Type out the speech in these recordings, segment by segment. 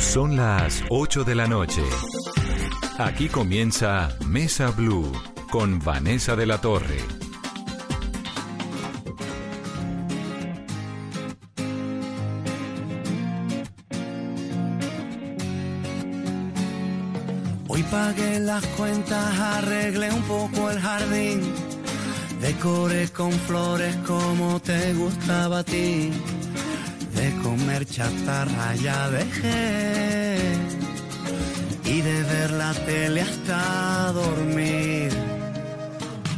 Son las 8 de la noche. Aquí comienza Mesa Blue con Vanessa de la Torre. Hoy pagué las cuentas, arreglé un poco el jardín, decoré con flores como te gustaba a ti comer chatarra ya dejé y de ver la tele hasta dormir.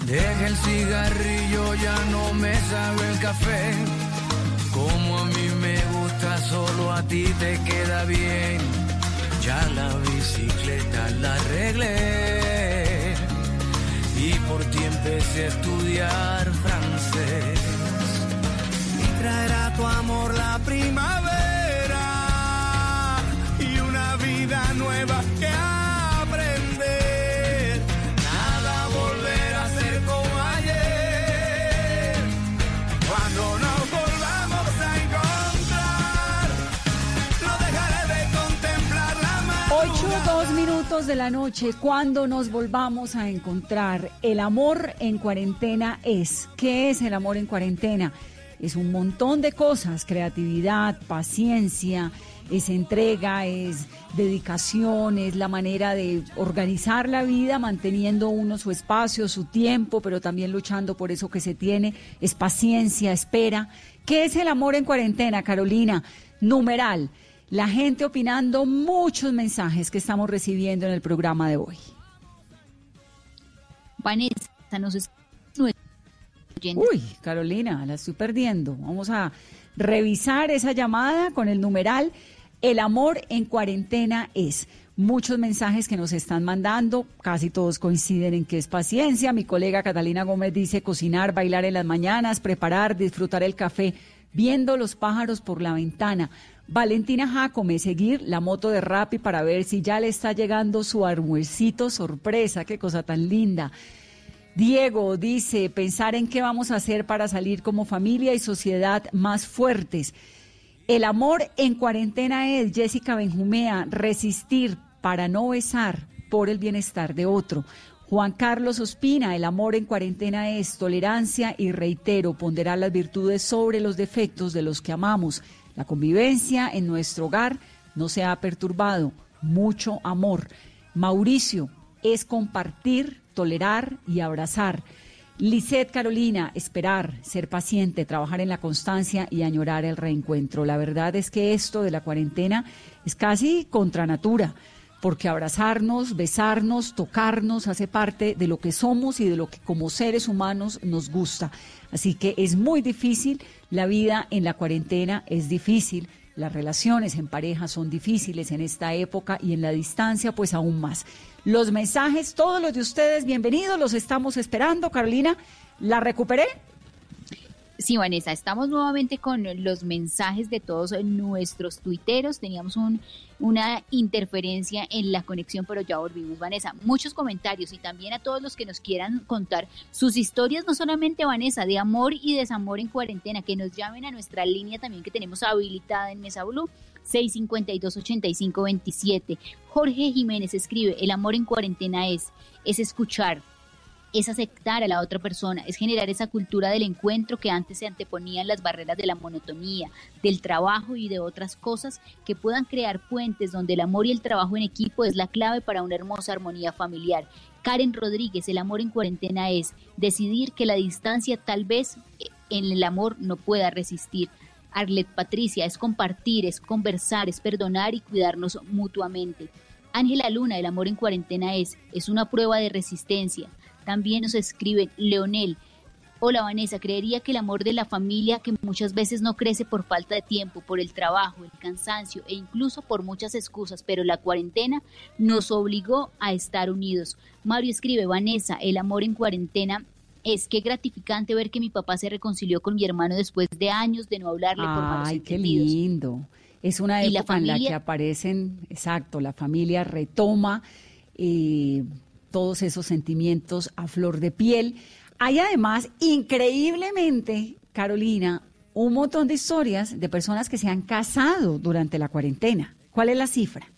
Dejé el cigarrillo, ya no me sabe el café. Como a mí me gusta, solo a ti te queda bien. Ya la bicicleta la arreglé y por ti empecé a estudiar francés traerá tu amor la primavera y una vida nueva que aprender. Nada volverá a ser como ayer. Cuando nos volvamos a encontrar, no dejaré de contemplar la mar. Ocho, dos minutos de la noche, cuando nos volvamos a encontrar. El amor en cuarentena es. ¿Qué es el amor en cuarentena? Es un montón de cosas, creatividad, paciencia, es entrega, es dedicación, es la manera de organizar la vida, manteniendo uno su espacio, su tiempo, pero también luchando por eso que se tiene, es paciencia, espera. ¿Qué es el amor en cuarentena, Carolina? Numeral. La gente opinando muchos mensajes que estamos recibiendo en el programa de hoy. Vanessa, nos Uy, Carolina, la estoy perdiendo. Vamos a revisar esa llamada con el numeral El amor en cuarentena es. Muchos mensajes que nos están mandando, casi todos coinciden en que es paciencia. Mi colega Catalina Gómez dice cocinar, bailar en las mañanas, preparar, disfrutar el café, viendo los pájaros por la ventana. Valentina Jacome, seguir la moto de Rappi para ver si ya le está llegando su almuercito sorpresa. Qué cosa tan linda. Diego dice, pensar en qué vamos a hacer para salir como familia y sociedad más fuertes. El amor en cuarentena es, Jessica Benjumea, resistir para no besar por el bienestar de otro. Juan Carlos Ospina, el amor en cuarentena es tolerancia y reitero, ponderar las virtudes sobre los defectos de los que amamos. La convivencia en nuestro hogar no se ha perturbado. Mucho amor. Mauricio, es compartir tolerar y abrazar. Lisette Carolina, esperar, ser paciente, trabajar en la constancia y añorar el reencuentro. La verdad es que esto de la cuarentena es casi contra natura, porque abrazarnos, besarnos, tocarnos hace parte de lo que somos y de lo que como seres humanos nos gusta. Así que es muy difícil, la vida en la cuarentena es difícil, las relaciones en pareja son difíciles en esta época y en la distancia pues aún más los mensajes, todos los de ustedes, bienvenidos, los estamos esperando. Carolina, ¿la recuperé? Sí, Vanessa, estamos nuevamente con los mensajes de todos nuestros tuiteros. Teníamos un, una interferencia en la conexión, pero ya volvimos, Vanessa. Muchos comentarios y también a todos los que nos quieran contar sus historias, no solamente, Vanessa, de amor y desamor en cuarentena, que nos llamen a nuestra línea también que tenemos habilitada en Mesa Blue 652-8527. Jorge Jiménez escribe, el amor en cuarentena es, es escuchar, es aceptar a la otra persona, es generar esa cultura del encuentro que antes se anteponían las barreras de la monotonía, del trabajo y de otras cosas que puedan crear puentes donde el amor y el trabajo en equipo es la clave para una hermosa armonía familiar. Karen Rodríguez, el amor en cuarentena es decidir que la distancia tal vez eh, en el amor no pueda resistir, Arlet Patricia, es compartir, es conversar, es perdonar y cuidarnos mutuamente. Ángela Luna, el amor en cuarentena es, es una prueba de resistencia. También nos escribe Leonel. Hola Vanessa, creería que el amor de la familia que muchas veces no crece por falta de tiempo, por el trabajo, el cansancio e incluso por muchas excusas, pero la cuarentena nos obligó a estar unidos. Mario escribe, Vanessa, el amor en cuarentena es que gratificante ver que mi papá se reconcilió con mi hermano después de años de no hablarle por malos Ay, qué lindo. Es una época en la que aparecen, exacto, la familia retoma eh, todos esos sentimientos a flor de piel. Hay además, increíblemente, Carolina, un montón de historias de personas que se han casado durante la cuarentena. ¿Cuál es la cifra?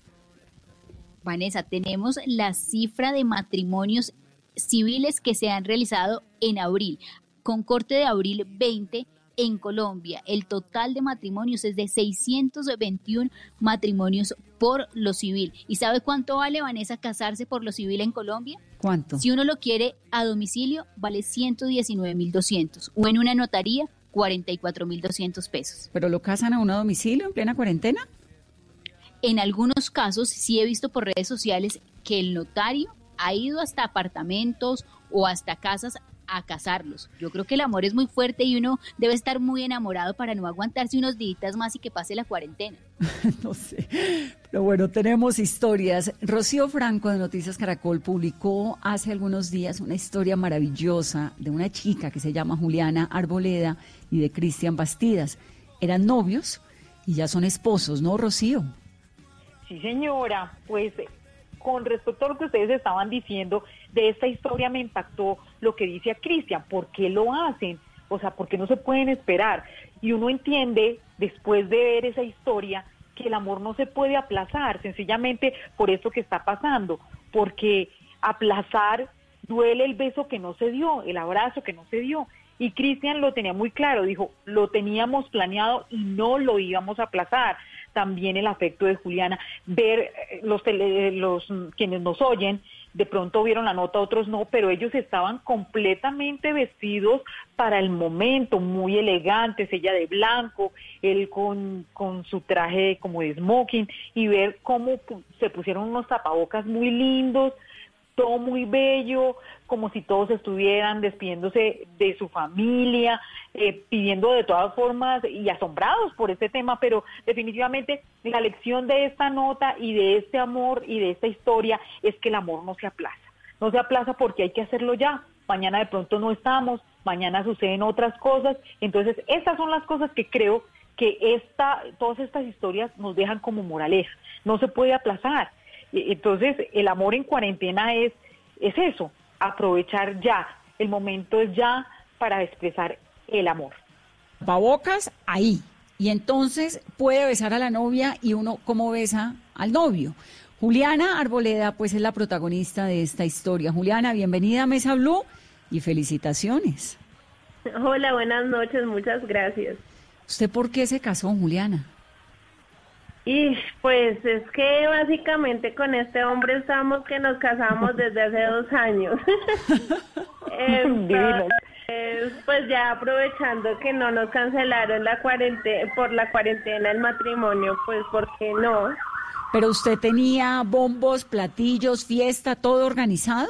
Vanessa, tenemos la cifra de matrimonios civiles que se han realizado en abril. Con corte de abril 20 en Colombia, el total de matrimonios es de 621 matrimonios por lo civil. ¿Y sabe cuánto vale, Vanessa, casarse por lo civil en Colombia? ¿Cuánto? Si uno lo quiere a domicilio, vale 119.200 o en una notaría, 44.200 pesos. ¿Pero lo casan a uno a domicilio en plena cuarentena? En algunos casos sí he visto por redes sociales que el notario ha ido hasta apartamentos o hasta casas a casarlos. Yo creo que el amor es muy fuerte y uno debe estar muy enamorado para no aguantarse unos días más y que pase la cuarentena. no sé. Pero bueno, tenemos historias. Rocío Franco de Noticias Caracol publicó hace algunos días una historia maravillosa de una chica que se llama Juliana Arboleda y de Cristian Bastidas. Eran novios y ya son esposos, ¿no, Rocío? Sí, señora, pues con respecto a lo que ustedes estaban diciendo, de esta historia me impactó lo que dice a Cristian, ¿por qué lo hacen? O sea, ¿por qué no se pueden esperar? Y uno entiende, después de ver esa historia, que el amor no se puede aplazar, sencillamente por eso que está pasando, porque aplazar duele el beso que no se dio, el abrazo que no se dio. Y Cristian lo tenía muy claro, dijo, lo teníamos planeado y no lo íbamos a aplazar también el afecto de Juliana, ver eh, los, los quienes nos oyen, de pronto vieron la nota, otros no, pero ellos estaban completamente vestidos para el momento, muy elegantes, ella de blanco, él con, con su traje como de smoking, y ver cómo se pusieron unos tapabocas muy lindos, todo muy bello, como si todos estuvieran despidiéndose de su familia, eh, pidiendo de todas formas y asombrados por este tema, pero definitivamente la lección de esta nota y de este amor y de esta historia es que el amor no se aplaza. No se aplaza porque hay que hacerlo ya. Mañana de pronto no estamos, mañana suceden otras cosas. Entonces, estas son las cosas que creo que esta, todas estas historias nos dejan como moraleja. No se puede aplazar. Entonces, el amor en cuarentena es, es eso, aprovechar ya. El momento es ya para expresar el amor. Pabocas ahí. Y entonces puede besar a la novia y uno cómo besa al novio. Juliana Arboleda, pues es la protagonista de esta historia. Juliana, bienvenida a Mesa Blue y felicitaciones. Hola, buenas noches, muchas gracias. ¿Usted por qué se casó, Juliana? Y pues es que básicamente con este hombre estamos que nos casamos desde hace dos años. pues ya aprovechando que no nos cancelaron la cuarentena, por la cuarentena el matrimonio, pues ¿por qué no? Pero usted tenía bombos, platillos, fiesta, todo organizado?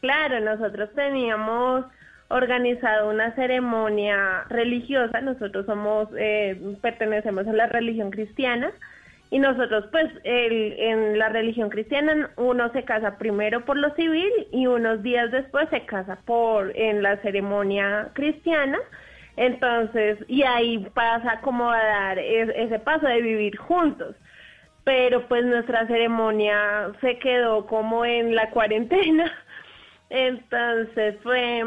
Claro, nosotros teníamos organizado una ceremonia religiosa, nosotros somos, eh, pertenecemos a la religión cristiana, y nosotros, pues, el, en la religión cristiana, uno se casa primero por lo civil y unos días después se casa por en la ceremonia cristiana. Entonces, y ahí pasa como a dar ese paso de vivir juntos. Pero pues nuestra ceremonia se quedó como en la cuarentena. Entonces fue,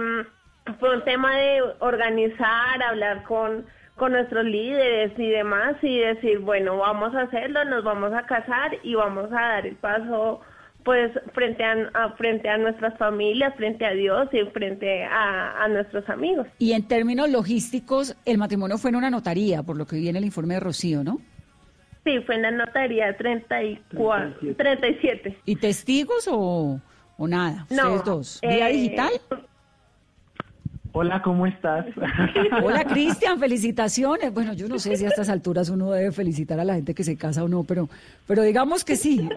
fue un tema de organizar, hablar con con nuestros líderes y demás y decir, bueno, vamos a hacerlo, nos vamos a casar y vamos a dar el paso pues frente a, frente a nuestras familias, frente a Dios y frente a, nuestros amigos. Y en términos logísticos, el matrimonio fue en una notaría, por lo que viene el informe de Rocío, ¿no? Sí, fue en la notaría 34, 37. ¿Y testigos o, o nada? Ustedes dos. ¿Vía eh, digital? Hola, ¿cómo estás? Hola, Cristian, felicitaciones. Bueno, yo no sé si a estas alturas uno debe felicitar a la gente que se casa o no, pero, pero digamos que sí.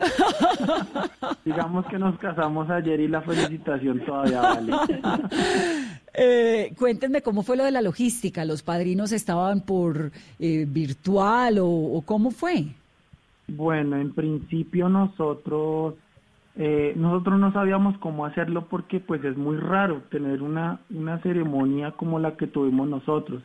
Digamos que nos casamos ayer y la felicitación todavía vale. Eh, cuéntenme cómo fue lo de la logística. ¿Los padrinos estaban por eh, virtual o cómo fue? Bueno, en principio nosotros eh, nosotros no sabíamos cómo hacerlo porque pues es muy raro tener una, una ceremonia como la que tuvimos nosotros.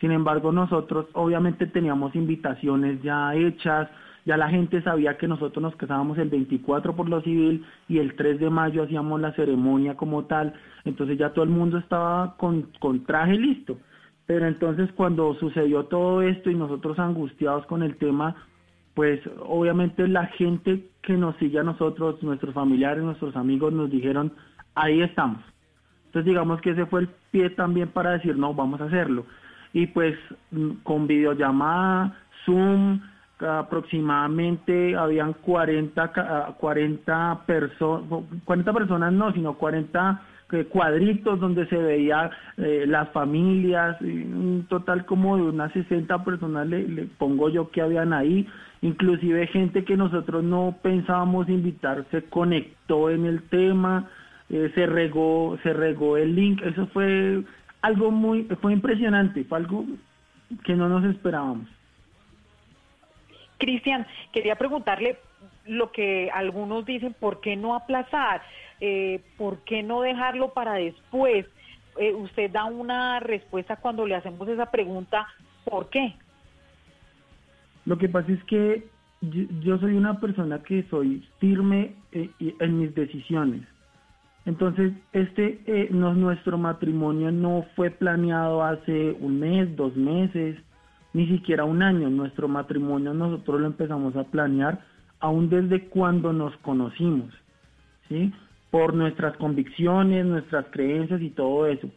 Sin embargo, nosotros obviamente teníamos invitaciones ya hechas, ya la gente sabía que nosotros nos casábamos el 24 por lo civil y el 3 de mayo hacíamos la ceremonia como tal, entonces ya todo el mundo estaba con, con traje listo. Pero entonces cuando sucedió todo esto y nosotros angustiados con el tema, pues obviamente la gente que nos sigue a nosotros, nuestros familiares, nuestros amigos nos dijeron, ahí estamos. Entonces digamos que ese fue el pie también para decir, no, vamos a hacerlo. Y pues con videollamada, Zoom, aproximadamente habían 40, 40 personas, 40 personas no, sino 40 eh, cuadritos donde se veía eh, las familias, un total como de unas 60 personas le, le, pongo yo que habían ahí, inclusive gente que nosotros no pensábamos invitar se conectó en el tema, eh, se regó, se regó el link, eso fue algo muy, fue impresionante, fue algo que no nos esperábamos. Cristian, quería preguntarle lo que algunos dicen, ¿por qué no aplazar? Eh, ¿Por qué no dejarlo para después? Eh, usted da una respuesta cuando le hacemos esa pregunta, ¿por qué? Lo que pasa es que yo, soy una persona que soy firme eh, en mis decisiones. Entonces, este, eh, no, nuestro matrimonio no fue planeado hace un mes, dos meses, ni siquiera un año. Nuestro matrimonio nosotros lo empezamos a planear aún desde cuando nos conocimos, ¿sí? Por nuestras convicciones, nuestras creencias y todo eso.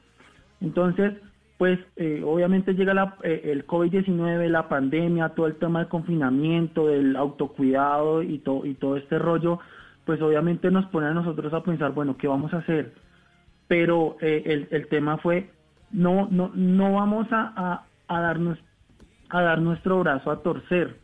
Entonces, pues eh, obviamente llega la, eh, el COVID-19, la pandemia, todo el tema del confinamiento, del autocuidado y, to, y todo este rollo, pues obviamente nos pone a nosotros a pensar, bueno, ¿qué vamos a hacer? Pero eh, el, tema fue, no, no, no vamos a, darnos a dar nuestro brazo a torcer,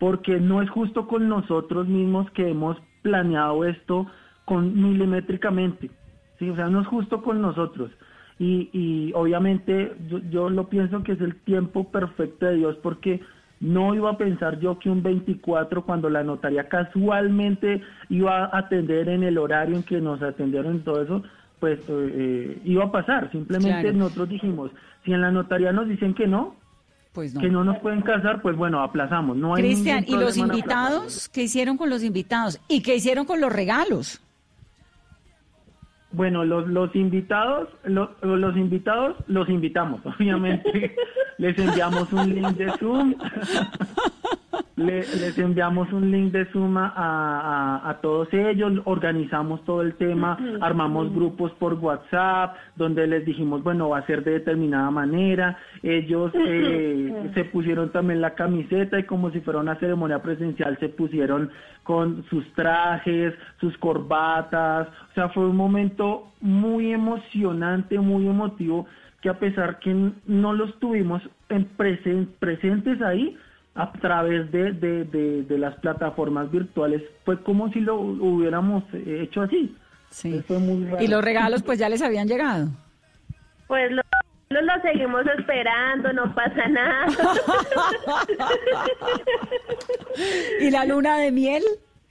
porque no es justo con nosotros mismos que hemos planeado esto con milimétricamente, o sea, no es justo con nosotros. Y, y obviamente yo, yo, lo pienso que es el tiempo perfecto de Dios porque no iba a pensar yo que un 24 cuando la notaría casualmente iba a atender en el horario en que nos atendieron y todo eso, pues eh, iba a pasar. Simplemente claro. nosotros dijimos, si en la notaría nos dicen que no, pues no. que no nos pueden casar, pues bueno, aplazamos. No hay Cristian, ¿y los invitados? ¿Qué hicieron con los invitados? ¿Y qué hicieron con los regalos? Bueno, los, los invitados, los, los invitados los invitamos, obviamente. les enviamos un link de Zoom. Le, les enviamos un link de suma a, a, a, todos ellos, organizamos todo el tema, armamos grupos por WhatsApp, donde les dijimos, bueno, va a ser de determinada manera, ellos eh, se pusieron también la camiseta y como si fuera una ceremonia presencial se pusieron con sus trajes, sus corbatas, o sea, fue un momento muy emocionante, muy emotivo, que a pesar que no los tuvimos en presen presentes ahí, a través de, de, de, de, las plataformas virtuales, fue como si lo hubiéramos hecho así. Sí. Fue muy raro. Y los regalos pues ya les habían llegado. Pues lo, lo seguimos esperando, no pasa nada. ¿Y la luna de miel?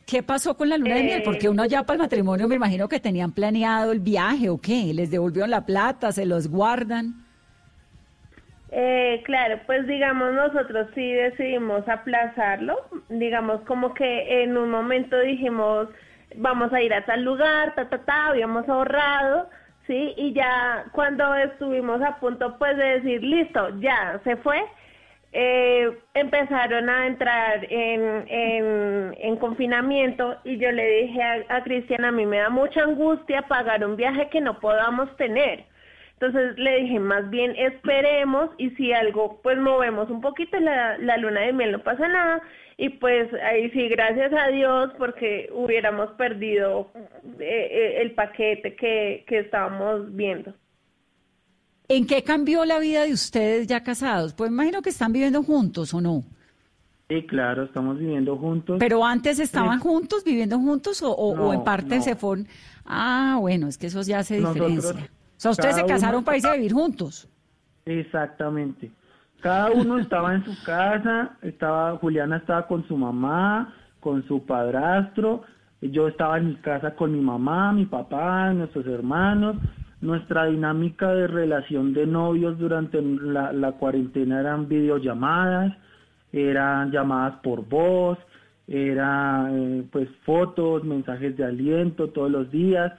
¿Qué pasó con la luna eh, de miel? Porque uno ya para el matrimonio me imagino que tenían planeado el viaje o qué, les devolvieron la plata, se los guardan. Eh, claro, pues digamos nosotros sí decidimos aplazarlo, digamos como que en un momento dijimos vamos a ir a tal lugar, ta, ta, ta, habíamos ahorrado, sí, y ya cuando estuvimos a punto pues de decir listo, ya se fue, eh, empezaron a entrar en, en, en, confinamiento y yo le dije a, a Cristian, a mí me da mucha angustia pagar un viaje que no podamos tener. Entonces le dije, más bien esperemos y si algo, pues movemos un poquito la, la luna de miel, no pasa nada. Y pues ahí sí, gracias a Dios, porque hubiéramos perdido eh, el paquete que, que estábamos viendo. ¿En qué cambió la vida de ustedes ya casados? Pues imagino que están viviendo juntos o no. Sí, claro, estamos viviendo juntos. Pero antes estaban sí. juntos, viviendo juntos o, o, no, o en parte no. se fueron. Ah, bueno, es que eso ya se Nosotros... diferencia. Sea, ustedes se casaron para irse a vivir juntos. Exactamente. Cada uno estaba en su casa, estaba Juliana estaba con su mamá, con su padrastro, yo estaba en mi casa con mi mamá, mi papá, nuestros hermanos. Nuestra dinámica de relación de novios durante la, la cuarentena eran videollamadas, eran llamadas por voz, eran eh, pues fotos, mensajes de aliento todos los días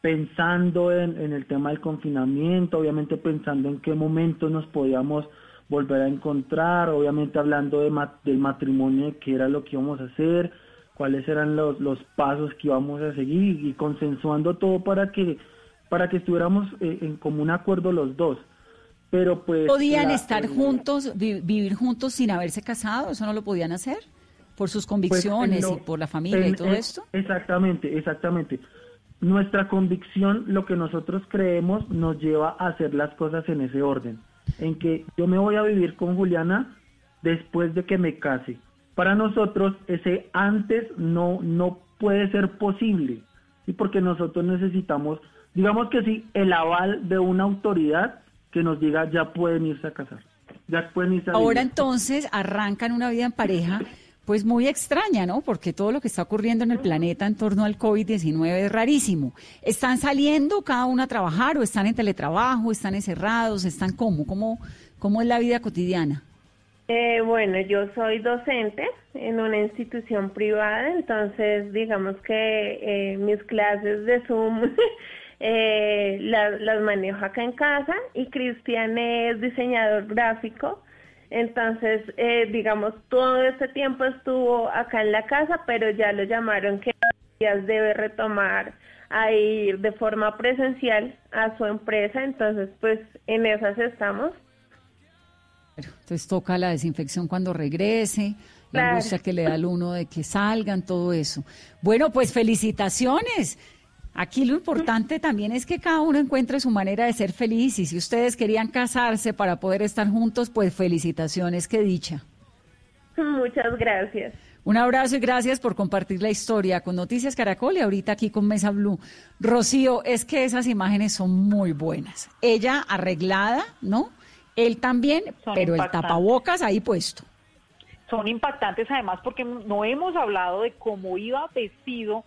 pensando en, en, el tema del confinamiento, obviamente pensando en qué momento nos podíamos volver a encontrar, obviamente hablando de del matrimonio, qué era lo que íbamos a hacer, cuáles eran los, los pasos que íbamos a seguir y consensuando todo para que para que estuviéramos eh, en común acuerdo los dos. Pero pues podían estar juntos, vivir juntos sin haberse casado, eso no lo podían hacer por sus pues, convicciones y por la familia y todo esto. Exactamente, exactamente. Nuestra convicción, lo que nosotros creemos, nos lleva a hacer las cosas en ese orden en que yo me voy a vivir con Juliana después de que me case. Para nosotros ese antes no, no puede ser posible, ¿sí? porque nosotros necesitamos, digamos que sí, el aval de una autoridad que nos diga ya pueden irse a casar. Ya pueden irse Ahora entonces arrancan una vida en pareja pues muy extraña, ¿no? Porque todo lo que está ocurriendo en el planeta en torno al COVID-19 es rarísimo. ¿Están saliendo cada uno a trabajar o están en teletrabajo, están encerrados, están cómo? ¿Cómo, cómo es la vida cotidiana? Eh, bueno, yo soy docente en una institución privada, entonces digamos que eh, mis clases de Zoom eh, las, las manejo acá en casa y Cristian es diseñador gráfico. Entonces, eh, digamos, todo este tiempo estuvo acá en la casa, pero ya lo llamaron que debe retomar a ir de forma presencial a su empresa, entonces pues en esas estamos. Entonces toca la desinfección cuando regrese, la angustia que le da al uno de que salgan, todo eso. Bueno, pues felicitaciones. Aquí lo importante también es que cada uno encuentre su manera de ser feliz y si ustedes querían casarse para poder estar juntos, pues felicitaciones, qué dicha. Muchas gracias. Un abrazo y gracias por compartir la historia con Noticias Caracol y ahorita aquí con Mesa Blue. Rocío, es que esas imágenes son muy buenas. Ella arreglada, ¿no? Él también, pero el tapabocas ahí puesto. Son impactantes además porque no hemos hablado de cómo iba vestido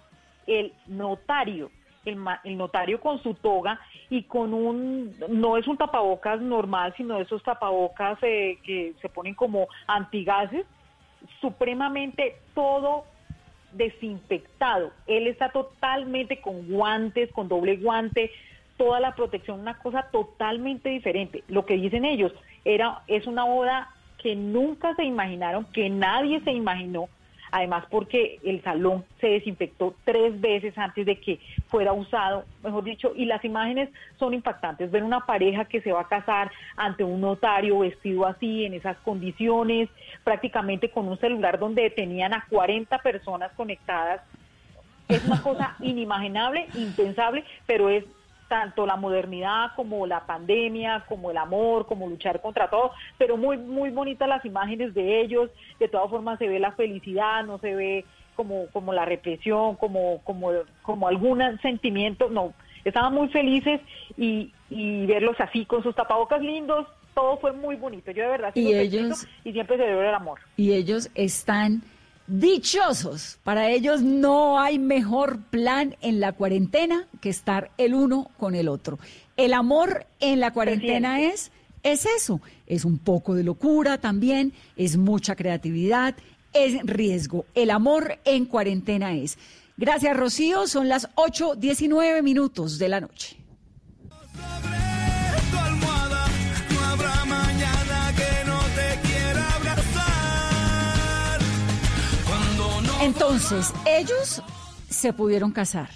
el notario el, notario con su toga y con un, no es un tapabocas normal, sino esos tapabocas eh, que se ponen como antigases, supremamente todo desinfectado. Él está totalmente con guantes, con doble guante, toda la protección, una cosa totalmente diferente. Lo que dicen ellos era es una boda que nunca se imaginaron, que nadie se imaginó además porque el salón se desinfectó tres veces antes de que fuera usado, mejor dicho, y las imágenes son impactantes. Ver una pareja que se va a casar ante un notario vestido así, en esas condiciones, prácticamente con un celular donde tenían a 40 personas conectadas, es una cosa inimaginable, impensable, pero es tanto la modernidad como la pandemia, como el amor, como luchar contra todo, pero muy, muy bonitas las imágenes de ellos, de todas formas se ve la felicidad, no se ve como, como la represión, como, como, como algún sentimiento, no, estaban muy felices y, y verlos así con sus tapabocas lindos, todo fue muy bonito, yo de verdad y ellos y siempre se ve el amor. Y ellos están dichosos. Para ellos no hay mejor plan en la cuarentena que estar el uno con el otro. El amor en la cuarentena es, es eso, es un poco de locura también, es mucha creatividad, es riesgo. El amor en cuarentena es. Gracias, Rocío. Son las 8.19 minutos de la noche. Entonces, ellos se pudieron casar,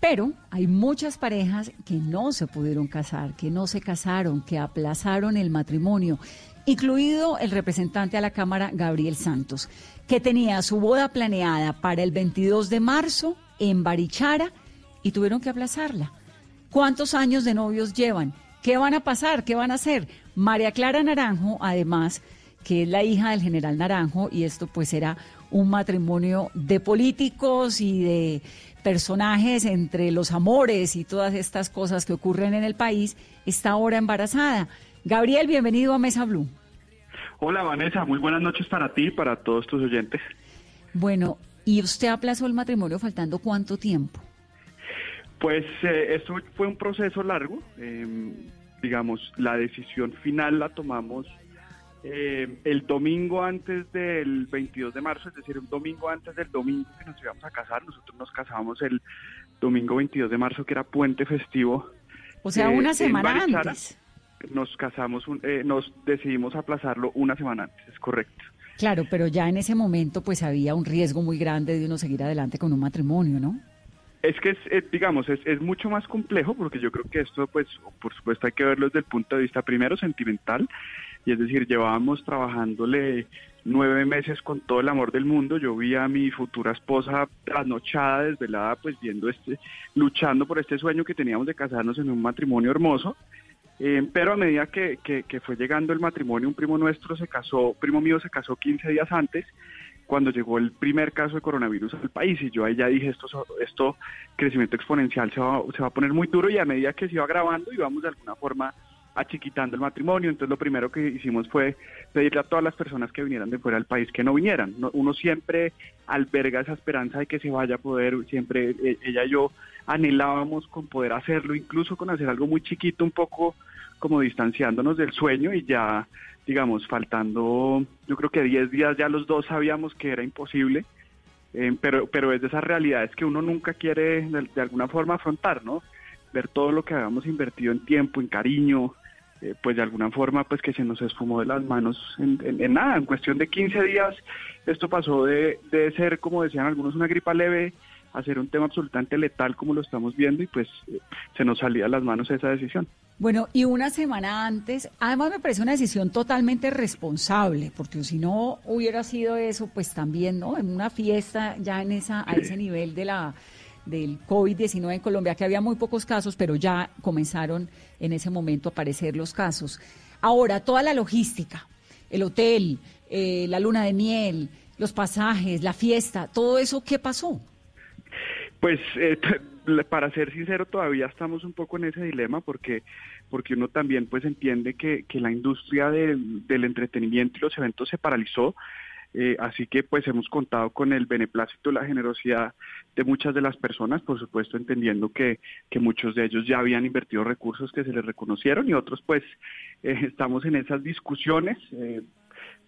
pero hay muchas parejas que no se pudieron casar, que no se casaron, que aplazaron el matrimonio, incluido el representante a la Cámara, Gabriel Santos, que tenía su boda planeada para el 22 de marzo en Barichara y tuvieron que aplazarla. ¿Cuántos años de novios llevan? ¿Qué van a pasar? ¿Qué van a hacer? María Clara Naranjo, además, que es la hija del general Naranjo, y esto pues era un matrimonio de políticos y de personajes entre los amores y todas estas cosas que ocurren en el país, está ahora embarazada. Gabriel, bienvenido a Mesa Blue. Hola Vanessa, muy buenas noches para ti y para todos tus oyentes. Bueno, ¿y usted aplazó el matrimonio faltando cuánto tiempo? Pues eh, esto fue un proceso largo. Em, digamos, la decisión final la tomamos eh, el domingo antes del 22 de marzo, es decir, un domingo antes del domingo que nos íbamos a casar, nosotros nos casábamos el domingo 22 de marzo, que era puente festivo. O sea, una semana antes. nos casamos, eh, nos decidimos aplazarlo una semana antes, es correcto. Claro, pero ya en ese momento pues había un riesgo muy grande de uno seguir adelante con un matrimonio, ¿no? Es que, es, eh, digamos, es, es, mucho más complejo porque yo creo que esto, pues, por supuesto hay que verlo desde el punto de vista primero sentimental, y es decir, llevábamos trabajándole nueve meses con todo el amor del mundo. Yo vi a mi futura esposa trasnochada, desvelada, pues viendo este, luchando por este sueño que teníamos de casarnos en un matrimonio hermoso. Eh, pero a medida que, que, fue llegando el matrimonio, un primo nuestro se casó, primo mío se casó 15 días antes, cuando llegó el primer caso de coronavirus al país. Y yo ahí ya dije, esto, esto crecimiento exponencial se va, se va a poner muy duro y a medida que se iba grabando íbamos de alguna forma achiquitando el matrimonio. Entonces lo primero que hicimos fue pedirle a todas las personas que vinieran de fuera del país que no vinieran. Uno siempre alberga esa esperanza de que se vaya a poder, siempre e, ella y yo anhelábamos con poder hacerlo, incluso con hacer algo muy chiquito, un poco como distanciándonos del sueño y ya, digamos, faltando, yo creo que 10 días ya los dos sabíamos que era imposible. Eh, pero, pero es de esas realidades que uno nunca quiere de, de alguna forma afrontar, ¿no? Ver todo lo que habíamos invertido en tiempo, en cariño, eh, pues de alguna forma pues que se nos esfumó de las manos en, nada, en cuestión de 15 días esto pasó de, de, ser, como decían algunos, una gripa leve a ser un tema absolutamente letal como lo estamos viendo y pues eh, se nos salía de las manos esa decisión. Bueno, y una semana antes, además me parece una decisión totalmente responsable, porque si no hubiera sido eso, pues también, ¿no? En una fiesta ya en esa, a ese nivel de la del COVID-19 en Colombia, que había muy pocos casos, pero ya comenzaron en ese momento a aparecer los casos. Ahora, toda la logística, el hotel, eh, la luna de miel, los pasajes, la fiesta, todo eso, ¿qué pasó? Pues eh, para ser sincero, todavía estamos un poco en ese dilema porque porque uno también pues entiende que, que la industria del entretenimiento y los eventos se paralizó eh, así que pues hemos contado con el beneplácito y la generosidad de muchas de las personas, por supuesto entendiendo que, que muchos de ellos ya habían invertido recursos que se les reconocieron y otros pues eh, estamos en esas discusiones, eh,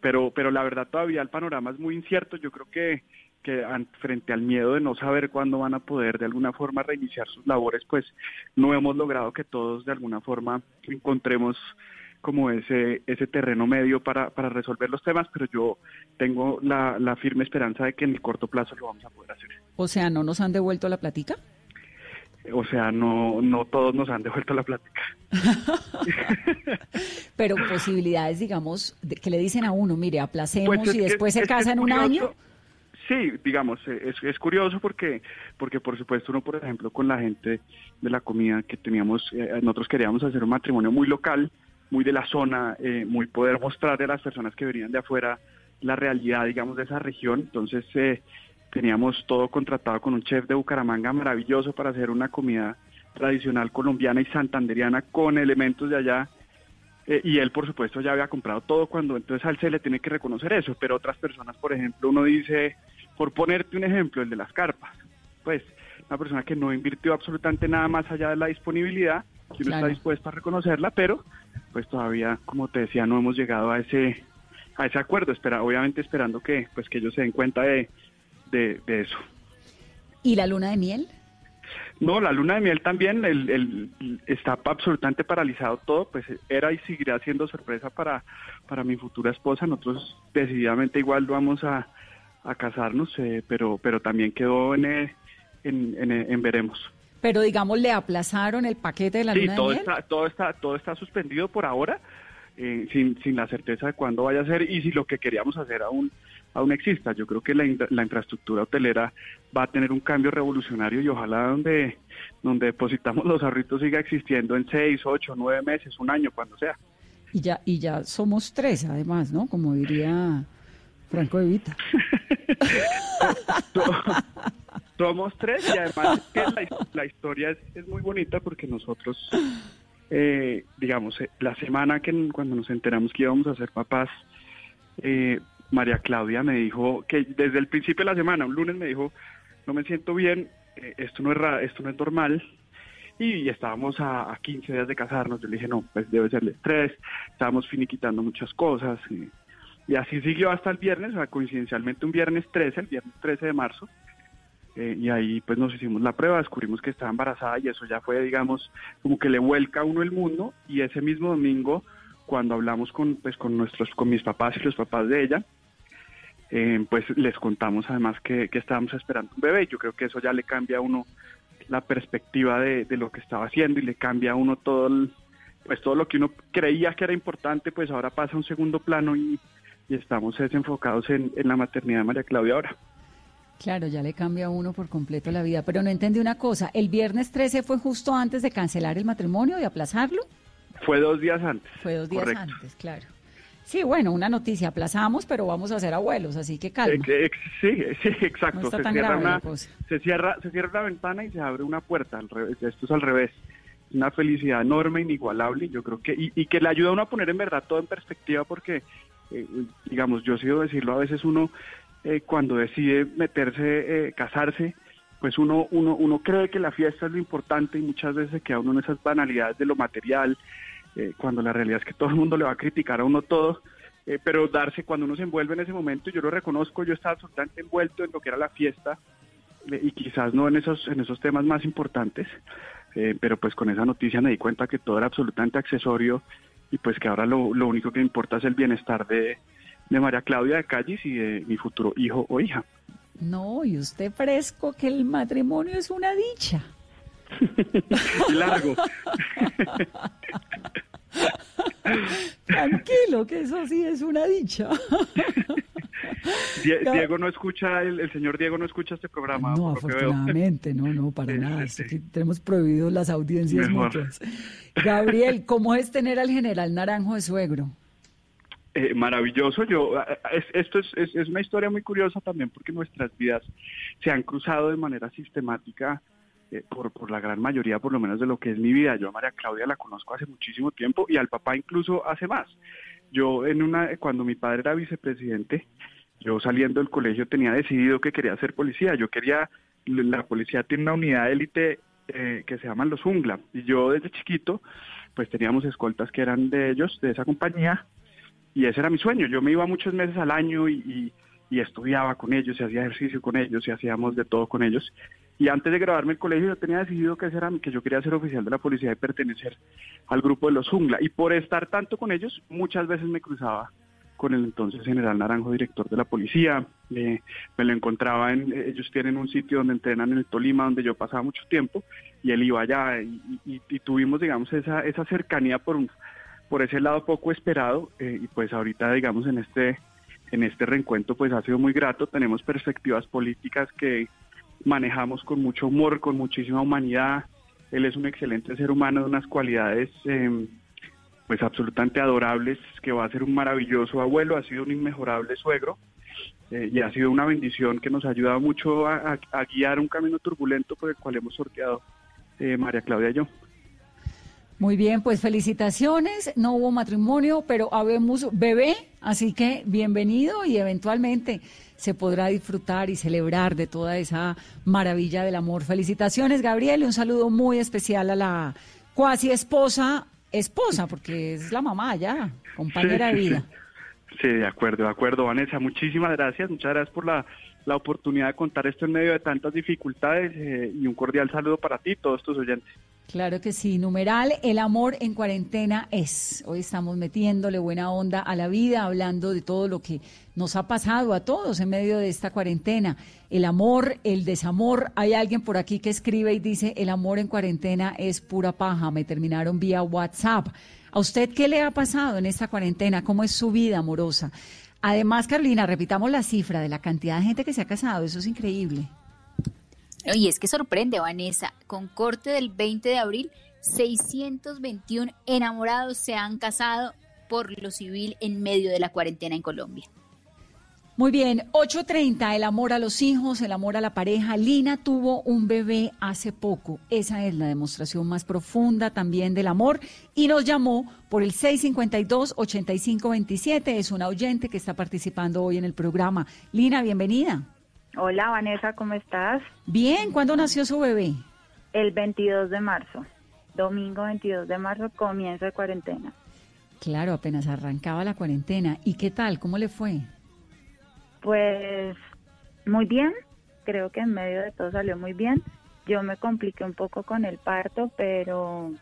pero, pero la verdad todavía el panorama es muy incierto, yo creo que que frente al miedo de no saber cuándo van a poder de alguna forma reiniciar sus labores, pues no hemos logrado que todos de alguna forma encontremos como ese, ese terreno medio para, para resolver los temas, pero yo tengo la, la firme esperanza de que en el corto plazo lo vamos a poder hacer. O sea, ¿no nos han devuelto la platica? O sea, no, no todos nos han devuelto la plática. Pero posibilidades, digamos, que le dicen a uno, mire, aplacemos pues y después se casa en un año. Sí, digamos, es, es curioso porque, porque por supuesto uno, por ejemplo, con la gente de la comida que teníamos, eh, nosotros queríamos hacer un matrimonio muy local, muy de la zona, eh, muy poder mostrarle a las personas que venían de afuera la realidad, digamos, de esa región. Entonces eh, teníamos todo contratado con un chef de Bucaramanga maravilloso para hacer una comida tradicional colombiana y santanderiana con elementos de allá. Eh, y él, por supuesto, ya había comprado todo cuando entonces al se le tiene que reconocer eso. Pero otras personas, por ejemplo, uno dice, por ponerte un ejemplo, el de las carpas, pues una persona que no invirtió absolutamente nada más allá de la disponibilidad, que uno está dispuesto a reconocerla, pero pues todavía, como te decía, no hemos llegado a ese a ese acuerdo, espera, obviamente esperando que pues que ellos se den cuenta de, de, eso. ¿Y la luna de miel? No, la luna de miel también el, el, está absolutamente paralizado todo, pues era y seguirá siendo sorpresa para, para mi futura esposa. Nosotros decididamente igual vamos a, a casarnos, eh, pero, pero también quedó en, en, en, en veremos pero digamos le aplazaron el paquete de la luna todo de miel. Está, todo está todo está suspendido por ahora, eh, sin, sin la certeza de cuándo vaya a ser y si lo que queríamos hacer aún aún exista. Yo creo que la, la infraestructura hotelera va a tener un cambio revolucionario y ojalá donde donde depositamos los ahorritos siga existiendo en seis, ocho, nueve meses, un año, cuando sea. Y ya y ya somos tres, además, ¿no? Como diría Franco Evita. Somos tres y además la, historia es, muy bonita porque nosotros, eh, digamos, eh, la semana que cuando nos enteramos que íbamos a ser papás, eh, María Claudia me dijo que desde el principio de la semana, un lunes me dijo, no me siento bien, esto no es esto no es normal. Y, estábamos a, 15 días de casarnos. Yo le dije, no, pues debe ser el estrés. Estábamos finiquitando muchas cosas. Y, y así siguió hasta el viernes, o sea, coincidencialmente un viernes 13, el viernes 13 de marzo eh, y ahí pues nos hicimos la prueba, descubrimos que estaba embarazada y eso ya fue, digamos, como que le vuelca a uno el mundo y ese mismo domingo cuando hablamos con pues con nuestros con mis papás y los papás de ella, eh, pues les contamos además que, que estábamos esperando un bebé. Yo creo que eso ya le cambia a uno la perspectiva de, de lo que estaba haciendo y le cambia a uno todo el, pues todo lo que uno creía que era importante, pues ahora pasa a un segundo plano y, y estamos desenfocados en, en la maternidad de María Claudia ahora. Claro, ya le cambia a uno por completo la vida. Pero no entendí una cosa, ¿el viernes 13 fue justo antes de cancelar el matrimonio y aplazarlo? Fue dos días antes. Fue dos días antes, claro. Sí, bueno, una noticia, aplazamos, pero vamos a ser abuelos, así que calma. Eh, sí, sí, exacto. No está se, tan cierra grave una, se cierra, se cierra la ventana y se abre una puerta. Al revés, esto es al revés. Una felicidad enorme, inigualable. Yo creo que y, y que le ayuda a uno a poner en verdad todo en perspectiva, porque, eh, digamos, yo he sido decirlo a veces uno eh, cuando decide meterse, eh, casarse, pues uno, uno, uno cree que la fiesta es lo importante y muchas veces queda uno en esas banalidades de lo material, eh, cuando la realidad es que todo el mundo le va a criticar a uno todo, eh, pero darse cuando uno se envuelve en ese momento, yo lo reconozco, yo estaba absolutamente envuelto en lo que era la fiesta eh, y quizás no en esos, en esos temas más importantes, pero pues con esa noticia me di cuenta que todo era absolutamente accesorio y pues que ahora lo, lo único que importa es el bienestar de, de María Claudia de Callis y de mi futuro hijo o hija. No, y usted fresco que el matrimonio es una dicha. Largo. Tranquilo, que eso sí es una dicha. Die- Diego no escucha, el, el señor Diego no escucha este programa. No, afortunadamente, no, no, para Sí, nada. sí, aquí tenemos prohibido las audiencias Mejor. mutuas. Gabriel, ¿cómo es tener al general Naranjo de suegro? Eh, maravilloso. Yo, es- esto es, es, es una historia muy curiosa también porque nuestras vidas se han cruzado de manera sistemática eh, por, por la gran mayoría, por lo menos de lo que es mi vida. Yo a María Claudia la conozco hace muchísimo tiempo y al papá incluso hace más. Yo en una, cuando mi padre era vicepresidente, yo saliendo del colegio tenía decidido que quería ser policía. Yo quería, la policía tiene una unidad élite eh, que se llaman los Jungla y yo desde chiquito pues teníamos escoltas que eran de ellos, de esa compañía y ese era mi sueño. Yo me iba muchos meses al año y, y- estudiaba con ellos, y hacía ejercicio con ellos, y hacíamos de todo con ellos. Y antes de graduarme el colegio yo tenía decidido que, ese era, que yo quería ser oficial de la policía y pertenecer al grupo de los Jungla. Y por estar tanto con ellos, muchas veces me cruzaba con el entonces general Naranjo, director de la policía. Eh, me lo encontraba en, ellos tienen un sitio donde entrenan en el Tolima, donde yo pasaba mucho tiempo, y él iba allá, y- y tuvimos, digamos, esa, esa cercanía por un, por ese lado poco esperado eh, y pues ahorita digamos en este en este reencuentro pues ha sido muy grato. Tenemos perspectivas políticas que manejamos con mucho humor con muchísima humanidad. Él es un excelente ser humano de unas cualidades eh, pues absolutamente adorables que va a ser un maravilloso abuelo ha sido un inmejorable suegro eh, y ha sido una bendición que nos ha ayudado mucho a, a- a guiar un camino turbulento por el cual hemos sorteado eh, María Claudia y yo Muy bien, pues felicitaciones. No hubo matrimonio, pero habemos bebé, así que bienvenido y eventualmente se podrá disfrutar y celebrar de toda esa maravilla del amor. Felicitaciones, Gabriel, y un saludo muy especial a la cuasi esposa, esposa, porque es la mamá ya, compañera Sí, de vida. sí. Sí, de acuerdo, de acuerdo, Vanessa. Muchísimas gracias, muchas gracias por la, la oportunidad de contar esto en medio de tantas dificultades eh, y un cordial saludo para ti y todos tus oyentes. Claro que sí, numeral, el amor en cuarentena es. Hoy estamos metiéndole buena onda a la vida, hablando de todo lo que nos ha pasado a todos en medio de esta cuarentena. El amor, el desamor. Hay alguien por aquí que escribe y dice, el amor en cuarentena es pura paja. Me terminaron vía WhatsApp. ¿A usted qué le ha pasado en esta cuarentena? ¿Cómo es su vida amorosa? Además, Carolina, repitamos la cifra de la cantidad de gente que se ha casado. Eso es increíble. Y es que sorprende, Vanessa, con corte del 20 de abril, 621 enamorados se han casado por lo civil en medio de la cuarentena en Colombia. Muy bien, 8.30, el amor a los hijos, el amor a la pareja. Lina tuvo un bebé hace poco. Esa es la demostración más profunda también del amor. Y nos llamó por el 652-8527. Es una oyente que está participando hoy en el programa. Lina, bienvenida. Hola Vanessa, ¿cómo estás? Bien, ¿cuándo nació su bebé? El 22 de marzo, domingo 22 de marzo, comienzo de cuarentena. Claro, apenas arrancaba la cuarentena. ¿Y qué tal? ¿Cómo le fue? Pues muy bien, creo que en medio de todo salió muy bien. Yo me compliqué un poco con el parto, pero,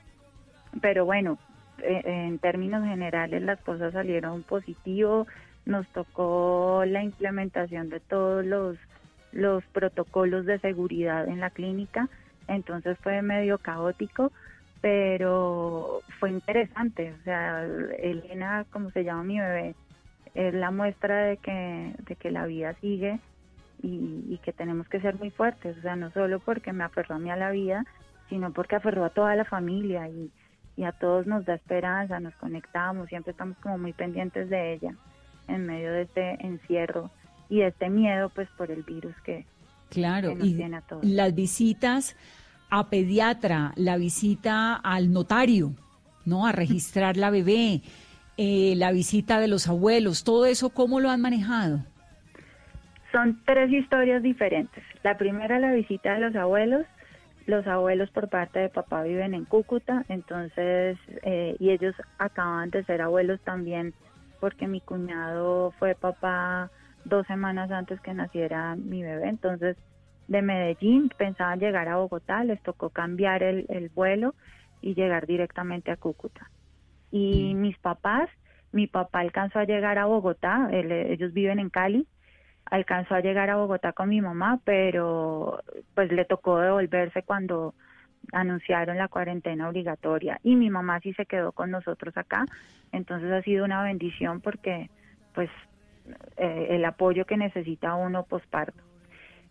pero bueno, eh, en términos generales las cosas salieron positivo. Nos tocó la implementación de todos los, los protocolos de seguridad en la clínica, entonces fue medio caótico, pero fue interesante. O sea, Elena, como se llama mi bebé, es la muestra de que, de que la vida sigue y, que tenemos que ser muy fuertes, o sea, no solo porque me aferró a mí a la vida, sino porque aferró a toda la familia y, y a todos nos da esperanza, nos conectamos, siempre estamos como muy pendientes de ella en medio de este encierro y de este miedo pues por el virus que, claro, y tiene a todos. Las visitas a pediatra, la visita al notario, ¿no? A registrar la bebé, eh, la visita de los abuelos, todo eso, ¿cómo lo han manejado? Son tres historias diferentes. La primera, la visita de los abuelos. Los abuelos por parte de papá viven en Cúcuta, entonces, eh, y ellos acaban de ser abuelos también porque mi cuñado fue papá dos semanas antes que naciera mi bebé, entonces de Medellín pensaban llegar a Bogotá, les tocó cambiar el, el vuelo y llegar directamente a Cúcuta. Y mis papás, mi papá alcanzó a llegar a Bogotá, ellos viven en Cali, alcanzó a llegar a Bogotá con mi mamá, pero pues le tocó devolverse cuando anunciaron la cuarentena obligatoria y mi mamá sí se quedó con nosotros acá, entonces ha sido una bendición porque pues eh, el apoyo que necesita uno posparto.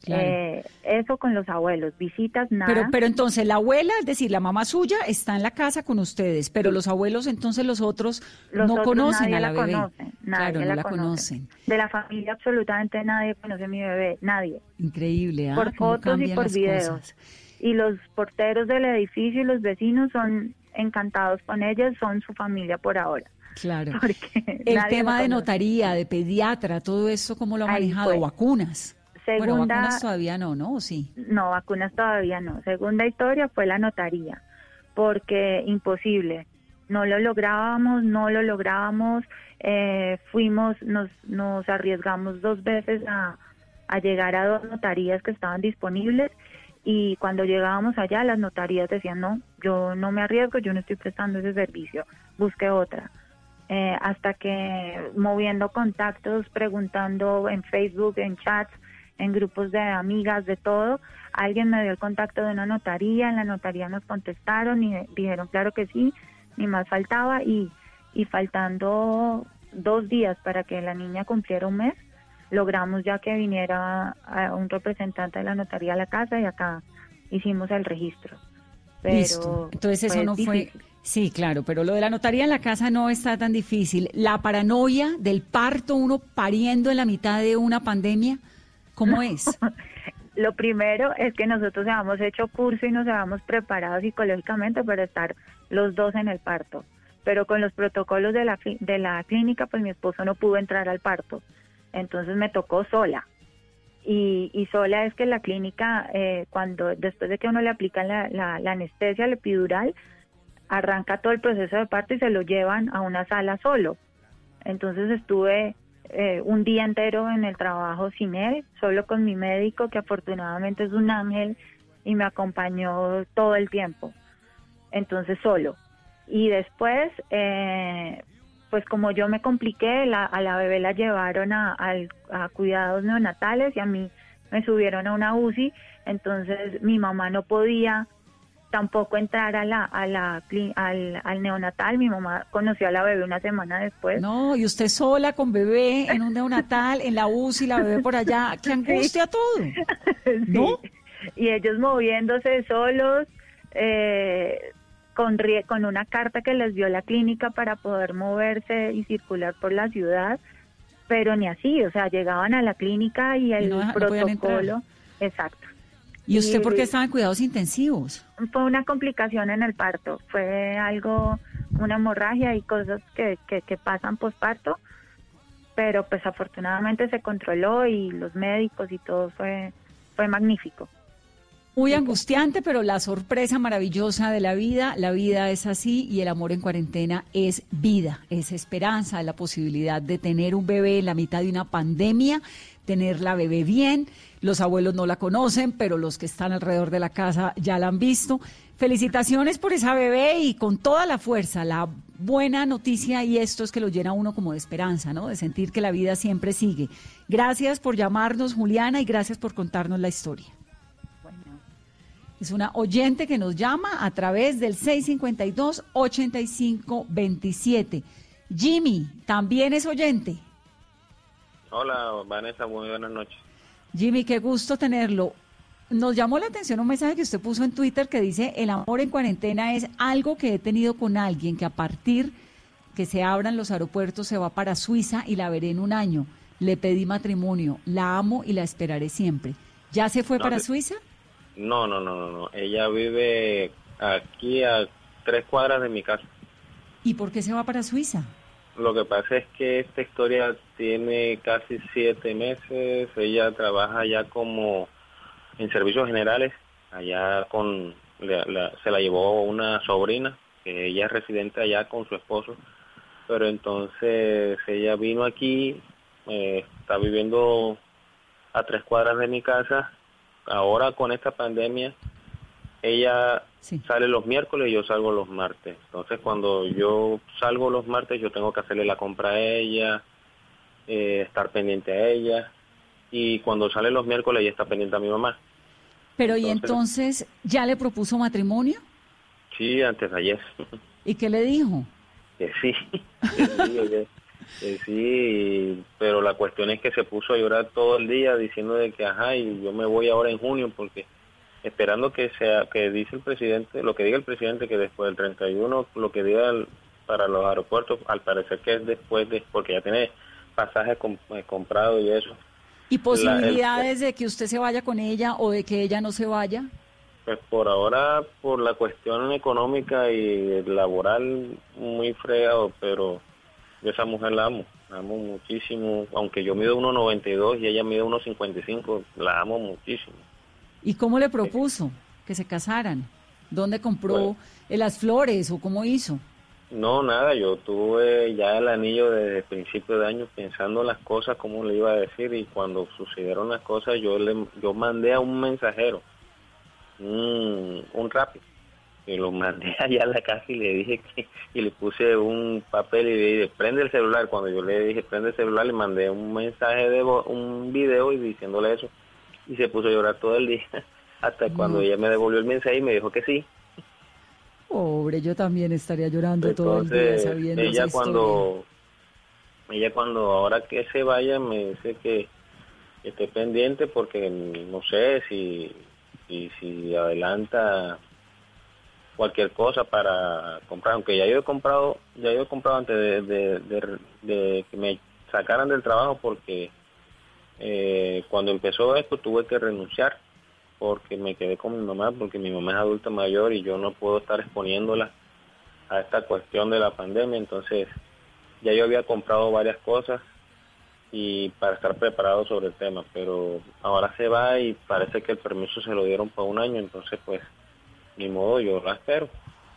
Eh, eso con los abuelos, visitas, nada. Pero, pero entonces la abuela, es decir, la mamá suya está en la casa con ustedes, pero los abuelos, entonces los otros no conocen a la, bebé. nadie la, conocen. De la familia absolutamente nadie conoce a mi bebé, nadie. Increíble, ¿ah? Por fotos y por videos. Y los porteros del edificio y los vecinos son encantados con ellas, son su familia por ahora. Claro. el tema de notaría, de pediatra, todo eso, ¿cómo lo ha manejado? ¿Vacunas? Segunda, bueno, vacunas todavía no, ¿no? ¿O sí? No, vacunas todavía no. Segunda historia fue la notaría, porque imposible. No lo lográbamos, no lo lográbamos. Eh, fuimos, nos, nos arriesgamos dos veces a, a llegar a dos notarías que estaban disponibles y cuando llegábamos allá las notarías decían no, yo no me arriesgo, yo no estoy prestando ese servicio, busque otra. Eh, hasta que moviendo contactos, preguntando en Facebook, en chats, en grupos de amigas, de todo. Alguien me dio el contacto de una notaría, en la notaría nos contestaron y dijeron claro que sí, ni más faltaba y, y faltando dos días para que la niña cumpliera un mes, logramos ya que viniera un representante de la notaría a la casa y acá hicimos el registro. Pero Entonces eso no fue... Sí, claro, pero lo de la notaría en la casa no está tan difícil. La paranoia del parto, uno pariendo en la mitad de una pandemia, ¿Cómo es? Lo primero es que nosotros habíamos hecho curso y nos habíamos preparado psicológicamente para estar los dos en el parto. Pero con los protocolos de la, de la clínica, pues mi esposo no pudo entrar al parto. Entonces me tocó sola. Y, y sola es que la clínica, eh, cuando después de que uno le aplica la, la, la anestesia, el epidural, arranca todo el proceso de parto y se lo llevan a una sala solo. Entonces estuve eh, un día entero en el trabajo sin él, solo con mi médico, que afortunadamente es un ángel y me acompañó todo el tiempo. Entonces solo. Y después, eh, pues como yo me compliqué, a la bebé la llevaron a, a cuidados neonatales y a mí me subieron a una UCI, entonces mi mamá no podía tampoco entrar a la, a la, al, al, neonatal. Mi mamá conoció a la bebé una semana después. No, y usted sola con bebé en un neonatal, en la UCI, la bebé por allá. ¡Qué angustia todo! ¿No? Y ellos moviéndose solos, eh, con, con una carta que les dio la clínica para poder moverse y circular por la ciudad, pero ni así, o sea, llegaban a la clínica y el protocolo. exacto. ¿Y usted por qué estaba en cuidados intensivos? Fue una complicación en el parto, fue algo, una hemorragia y cosas que, que, que pasan posparto, pero pues afortunadamente se controló y los médicos y todo fue, fue magnífico. Muy angustiante, pero la sorpresa maravillosa de la vida, la vida es así y el amor en cuarentena es vida, es esperanza, es la posibilidad de tener un bebé en la mitad de una pandemia, tener la bebé bien. Los abuelos no la conocen, pero los que están alrededor de la casa ya la han visto. Felicitaciones por esa bebé y con toda la fuerza, la buena noticia y esto es que lo llena uno como de esperanza, ¿no? De sentir que la vida siempre sigue. Gracias por llamarnos, Juliana, y gracias por contarnos la historia. Es una oyente que nos llama a través del 652-8527. Jimmy, también es oyente. Hola, Vanessa, muy buenas noches. Jimmy, qué gusto tenerlo. Nos llamó la atención un mensaje que usted puso en Twitter que dice, el amor en cuarentena es algo que he tenido con alguien que a partir que se abran los aeropuertos se va para Suiza y la veré en un año. Le pedí matrimonio, la amo y la esperaré siempre. ¿Ya se fue para Suiza? No, no, no, no, no. Ella vive aquí a tres cuadras de mi casa. ¿Y por qué se va para Suiza? Lo que pasa es que esta historia tiene casi siete meses. Ella trabaja ya como en servicios generales. Allá con se la llevó una sobrina que ella es residente allá con su esposo. Pero entonces ella vino aquí, eh, está viviendo a tres cuadras de mi casa ahora con esta pandemia, ella sale los miércoles y yo salgo los martes. Entonces cuando yo salgo los martes yo tengo que hacerle la compra a ella, eh, estar pendiente a ella y cuando sale los miércoles ella está pendiente a mi mamá. Pero ¿y entonces ya le propuso matrimonio? Sí, antes de ayer. ¿Y qué le dijo? Que sí, sí, pero la cuestión es que se puso a llorar todo el día diciendo de que, ajá, y yo me voy ahora en junio porque esperando que sea que dice el presidente, lo que diga el presidente que después del 31, lo que diga para los aeropuertos, al parecer que es después de, porque ya tiene pasajes eh, comprados y eso. ¿Y posibilidades de que usted se vaya con ella o de que ella no se vaya? Pues por ahora, por la cuestión económica y laboral, muy fregado, pero yo esa mujer la amo, la amo muchísimo, aunque yo mido 1,92 y ella mide 1,55, la amo muchísimo. ¿Y cómo le propuso que se casaran? ¿Dónde compró las flores o cómo hizo? No, nada, yo tuve ya el anillo desde el principio de año pensando las cosas, cómo le iba a decir, y cuando sucedieron las cosas yo le yo mandé a un mensajero, un, un rápido, y lo mandé allá a la casa y le dije que, y le puse un papel y le dije, prende el celular. Cuando yo le dije, prende el celular, le mandé un mensaje de un video y diciéndole eso. Y se puso a llorar todo el día, hasta cuando ella me devolvió el mensaje y me dijo que sí. Pobre, yo también estaría llorando todo el día sabiendo ella cuando ella cuando ahora que se vaya me dice que esté pendiente porque no sé si si, si adelanta cualquier cosa para comprar, aunque ya yo he comprado, ya yo he comprado antes de, que me sacaran del trabajo porque eh, cuando empezó esto tuve que renunciar porque me quedé con mi mamá, porque mi mamá es adulta mayor y yo no puedo estar exponiéndola a esta cuestión de la pandemia, entonces ya yo había comprado varias cosas y para estar preparado sobre el tema, pero ahora se va y parece que el permiso se lo dieron por un año, entonces pues ni modo, yo la espero.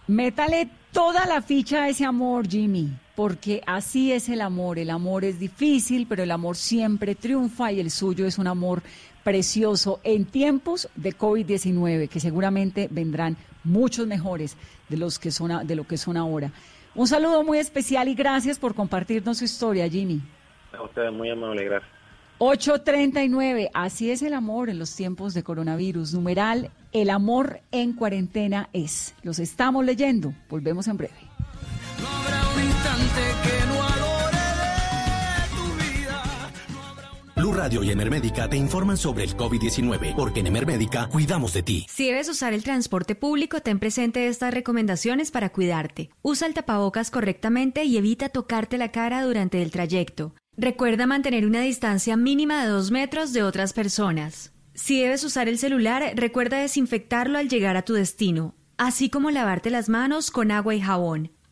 Métale toda la ficha a ese amor, Jimmy, porque así es el amor. El amor es difícil, pero el amor siempre triunfa y el suyo es un amor precioso en tiempos de COVID-19, que seguramente vendrán muchos mejores de los que son de lo que son ahora. Un saludo muy especial y gracias por compartirnos su historia, Jimmy. A ustedes muy amable, gracias. 839, así es el amor en los tiempos de coronavirus. Numeral, el amor en cuarentena es. Los estamos leyendo. Volvemos en breve. Blue Radio y Emermédica te informan sobre el COVID-19, porque en Emermédica cuidamos de ti. Si debes usar el transporte público, ten presente estas recomendaciones para cuidarte. Usa el tapabocas correctamente y evita tocarte la cara durante el trayecto. Recuerda mantener una distancia mínima de dos metros de otras personas. Si debes usar el celular, recuerda desinfectarlo al llegar a tu destino, así como lavarte las manos con agua y jabón.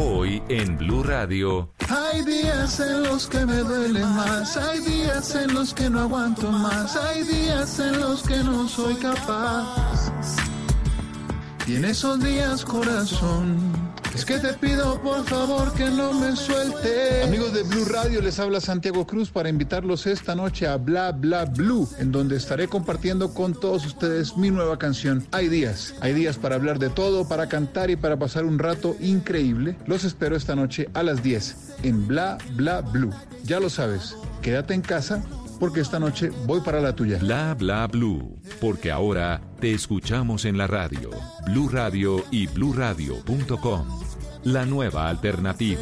Hoy en Blue Radio. Hay días en los que me duele más, hay días en los que no aguanto más, hay días en los que no soy capaz. Y en esos días, corazón, es que te pido por favor que no me suelte. Amigos de Blue Radio, les habla Santiago Cruz para invitarlos esta noche a Bla Bla Blue, en donde estaré compartiendo con todos ustedes mi nueva canción. Hay días, hay días para hablar de todo, para cantar y para pasar un rato increíble. Los espero esta noche a las 10 en Bla Bla Blue. Ya lo sabes, quédate en casa porque esta noche voy para la tuya. Bla bla blue, porque ahora te escuchamos en la radio, Blue Radio y bluradio.com. La nueva alternativa.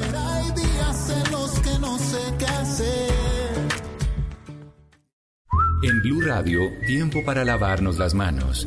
En Blue Radio, tiempo para lavarnos las manos.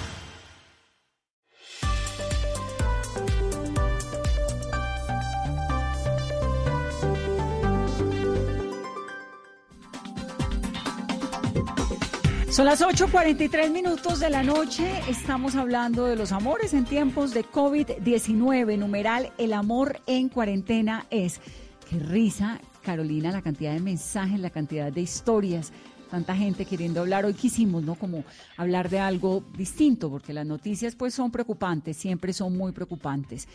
Son las 8.43 minutos de la noche. Estamos hablando de los amores en tiempos de COVID-19. Numeral, el amor en cuarentena es. Qué risa, Carolina, la cantidad de mensajes, la cantidad de historias. Tanta gente queriendo hablar. Hoy quisimos, ¿no? Como hablar de algo distinto, porque las noticias pues son preocupantes, siempre son muy preocupantes.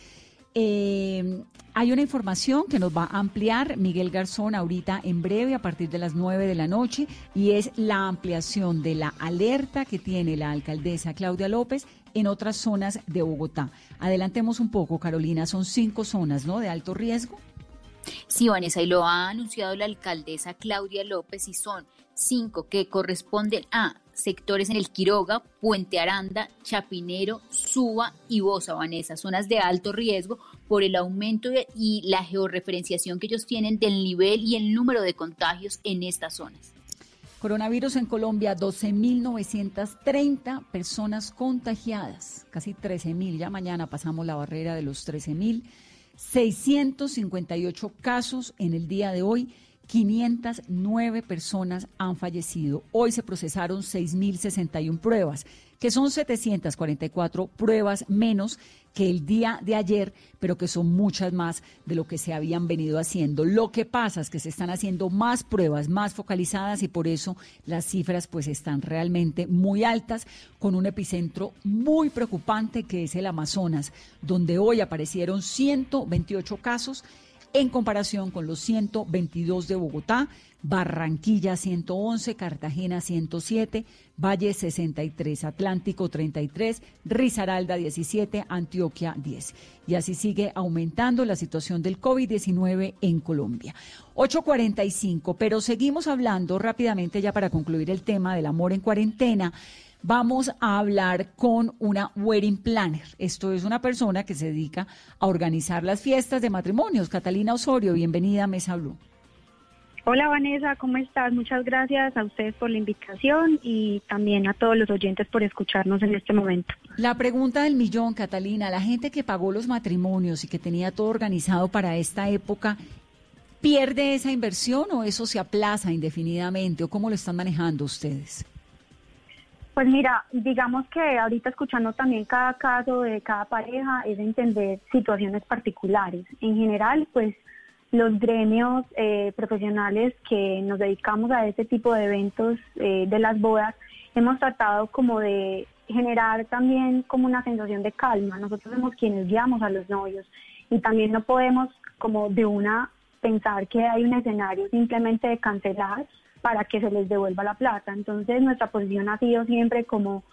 Eh, hay una información que nos va a ampliar Miguel Garzón ahorita en breve a partir de las 9 de la noche y es la ampliación de la alerta que tiene la alcaldesa Claudia López en otras zonas de Bogotá. Adelantemos un poco, Carolina, son cinco zonas ¿no? de alto riesgo. Sí, Vanessa, y lo ha anunciado la alcaldesa Claudia López y son cinco que corresponden a sectores en el Quiroga, Puente Aranda, Chapinero, Suba y Bosa, Vanessa, zonas de alto riesgo por el aumento y la georreferenciación que ellos tienen del nivel y el número de contagios en estas zonas. Coronavirus en Colombia, 12.930 personas contagiadas, casi 13.000, ya mañana pasamos la barrera de los 13.000, 658 casos en el día de hoy 509 personas han fallecido. Hoy se procesaron 6.061 pruebas, que son 744 pruebas menos que el día de ayer, pero que son muchas más de lo que se habían venido haciendo. Lo que pasa es que se están haciendo más pruebas, más focalizadas y por eso las cifras pues están realmente muy altas, con un epicentro muy preocupante que es el Amazonas, donde hoy aparecieron 128 casos en comparación con los 122 de Bogotá, Barranquilla 111, Cartagena 107, Valle 63, Atlántico 33, Risaralda 17, Antioquia 10. Y así sigue aumentando la situación del COVID-19 en Colombia. 8.45, pero seguimos hablando rápidamente ya para concluir el tema del amor en cuarentena vamos a hablar con una wedding planner. Esto es una persona que se dedica a organizar las fiestas de matrimonios. Catalina Osorio, bienvenida a Mesa Blue. Hola Vanessa, ¿cómo estás? Muchas gracias a ustedes por la invitación y también a todos los oyentes por escucharnos en este momento. La pregunta del millón, Catalina, la gente que pagó los matrimonios y que tenía todo organizado para esta época, ¿pierde esa inversión o eso se aplaza indefinidamente o cómo lo están manejando ustedes? Pues mira, digamos que ahorita escuchando también cada caso de cada pareja es entender situaciones particulares. En general, pues los gremios eh, profesionales que nos dedicamos a este tipo de eventos eh, de las bodas, hemos tratado como de generar también como una sensación de calma. Nosotros somos quienes guiamos a los novios y también no podemos como de una pensar que hay un escenario simplemente de cancelar para que se les devuelva la plata. Entonces nuestra posición ha sido siempre como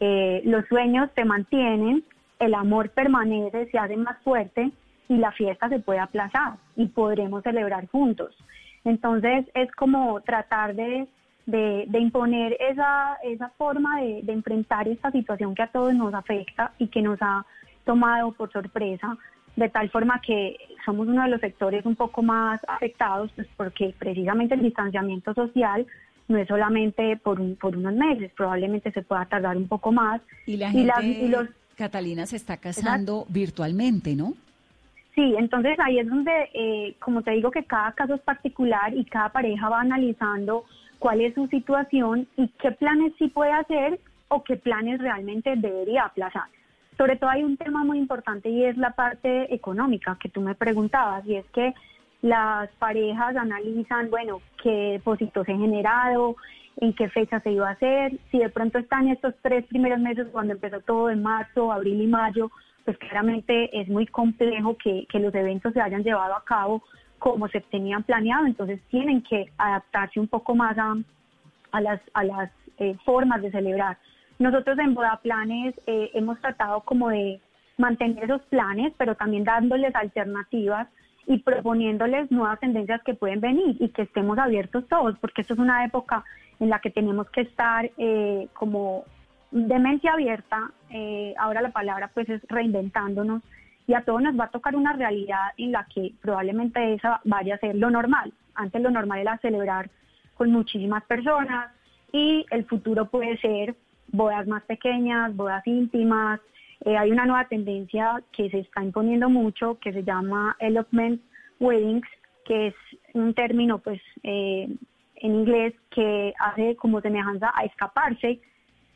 eh, los sueños se mantienen, el amor permanece, se hace más fuerte y la fiesta se puede aplazar y podremos celebrar juntos. Entonces es como tratar de, de, imponer esa, esa forma de, de, enfrentar esta situación que a todos nos afecta y que nos ha tomado por sorpresa, de tal forma que somos uno de los sectores un poco más afectados, pues porque precisamente el distanciamiento social no es solamente por, un, por unos meses, probablemente se pueda tardar un poco más. Y la gente, los, Catalina, se está casando virtualmente, ¿no? Sí, entonces ahí es donde, eh, como te digo, que cada caso es particular y cada pareja va analizando cuál es su situación y qué planes sí puede hacer o qué planes realmente debería aplazar. Sobre todo hay un tema muy importante y es la parte económica que tú me preguntabas y es que las parejas analizan, bueno, qué depósitos he generado, en qué fecha se iba a hacer, si de pronto están estos tres primeros meses cuando empezó todo en marzo, abril y mayo, pues claramente es muy complejo que, los eventos se hayan llevado a cabo como se tenían planeado, entonces tienen que adaptarse un poco más a, las, a las eh, formas de celebrar. Nosotros en Boda Planes eh, hemos tratado como de mantener esos planes, pero también dándoles alternativas y proponiéndoles nuevas tendencias que pueden venir y que estemos abiertos todos, porque esto es una época en la que tenemos que estar eh, como de mente abierta, eh, ahora la palabra pues es reinventándonos y a todos nos va a tocar una realidad en la que probablemente esa vaya a ser lo normal. Antes lo normal era celebrar con muchísimas personas y el futuro puede ser bodas más pequeñas, bodas íntimas. Eh, hay una nueva tendencia que se está imponiendo mucho que se llama elopement weddings, que es un término pues eh, en inglés que hace como semejanza a escaparse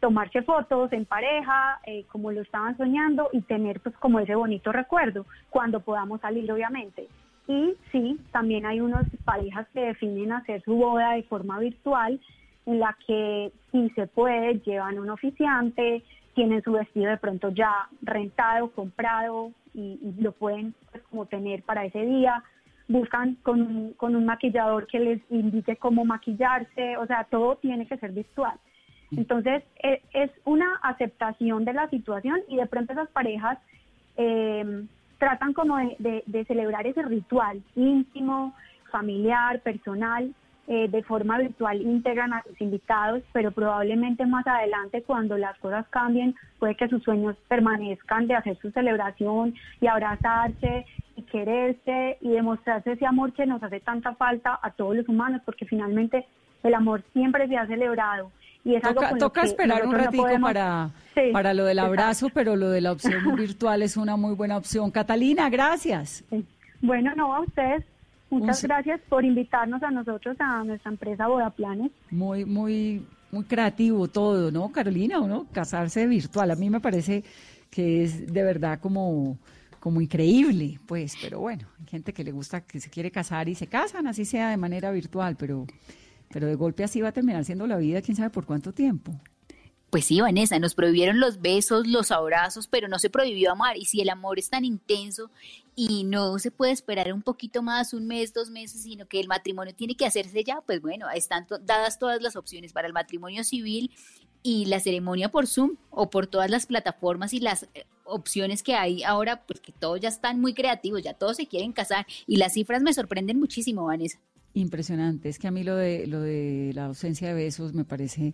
tomarse fotos en pareja, eh, como lo estaban soñando, y tener pues como ese bonito recuerdo cuando podamos salir, obviamente. Y sí, también hay unas parejas que definen hacer su boda de forma virtual, en la que si se puede, llevan un oficiante, tienen su vestido de pronto ya rentado, comprado, y, lo pueden pues, como tener para ese día buscan con, con un maquillador que les indique cómo maquillarse, o sea, todo tiene que ser virtual. Entonces, e, es una aceptación de la situación y de pronto esas parejas eh, tratan como de, celebrar ese ritual íntimo, familiar, personal, eh, de forma virtual, integran a sus invitados, pero probablemente más adelante cuando las cosas cambien, puede que sus sueños permanezcan de hacer su celebración y abrazarse y quererse y demostrarse ese amor que nos hace tanta falta a todos los humanos, porque finalmente el amor siempre se ha celebrado y toca, esperar un ratito para, para lo del abrazo, pero lo de la opción virtual es una muy buena opción. Catalina, gracias. Bueno, no, a ustedes. Muchas gracias por invitarnos a nosotros, a nuestra empresa Bodaplanes. Muy, muy, muy creativo todo, ¿no, Carolina? ¿no? Casarse virtual. A mí me parece que es de verdad como como increíble, pues, pero bueno, hay gente que le gusta, que se quiere casar y se casan, así sea de manera virtual, pero pero de golpe así va a terminar siendo la vida, quién sabe por cuánto tiempo. Pues sí, Vanessa, nos prohibieron los besos, los abrazos, pero no se prohibió amar. Y si el amor es tan intenso y no se puede esperar un poquito más, un mes, dos meses, sino que el matrimonio tiene que hacerse ya, pues bueno, están dadas todas las opciones para el matrimonio civil y la ceremonia por Zoom o por todas las plataformas y las eh, opciones que hay ahora, pues que todos ya están muy creativos, ya todos se quieren casar y las cifras me sorprenden muchísimo, Vanessa. Impresionante. Es que a mí lo de, lo de la ausencia de besos me parece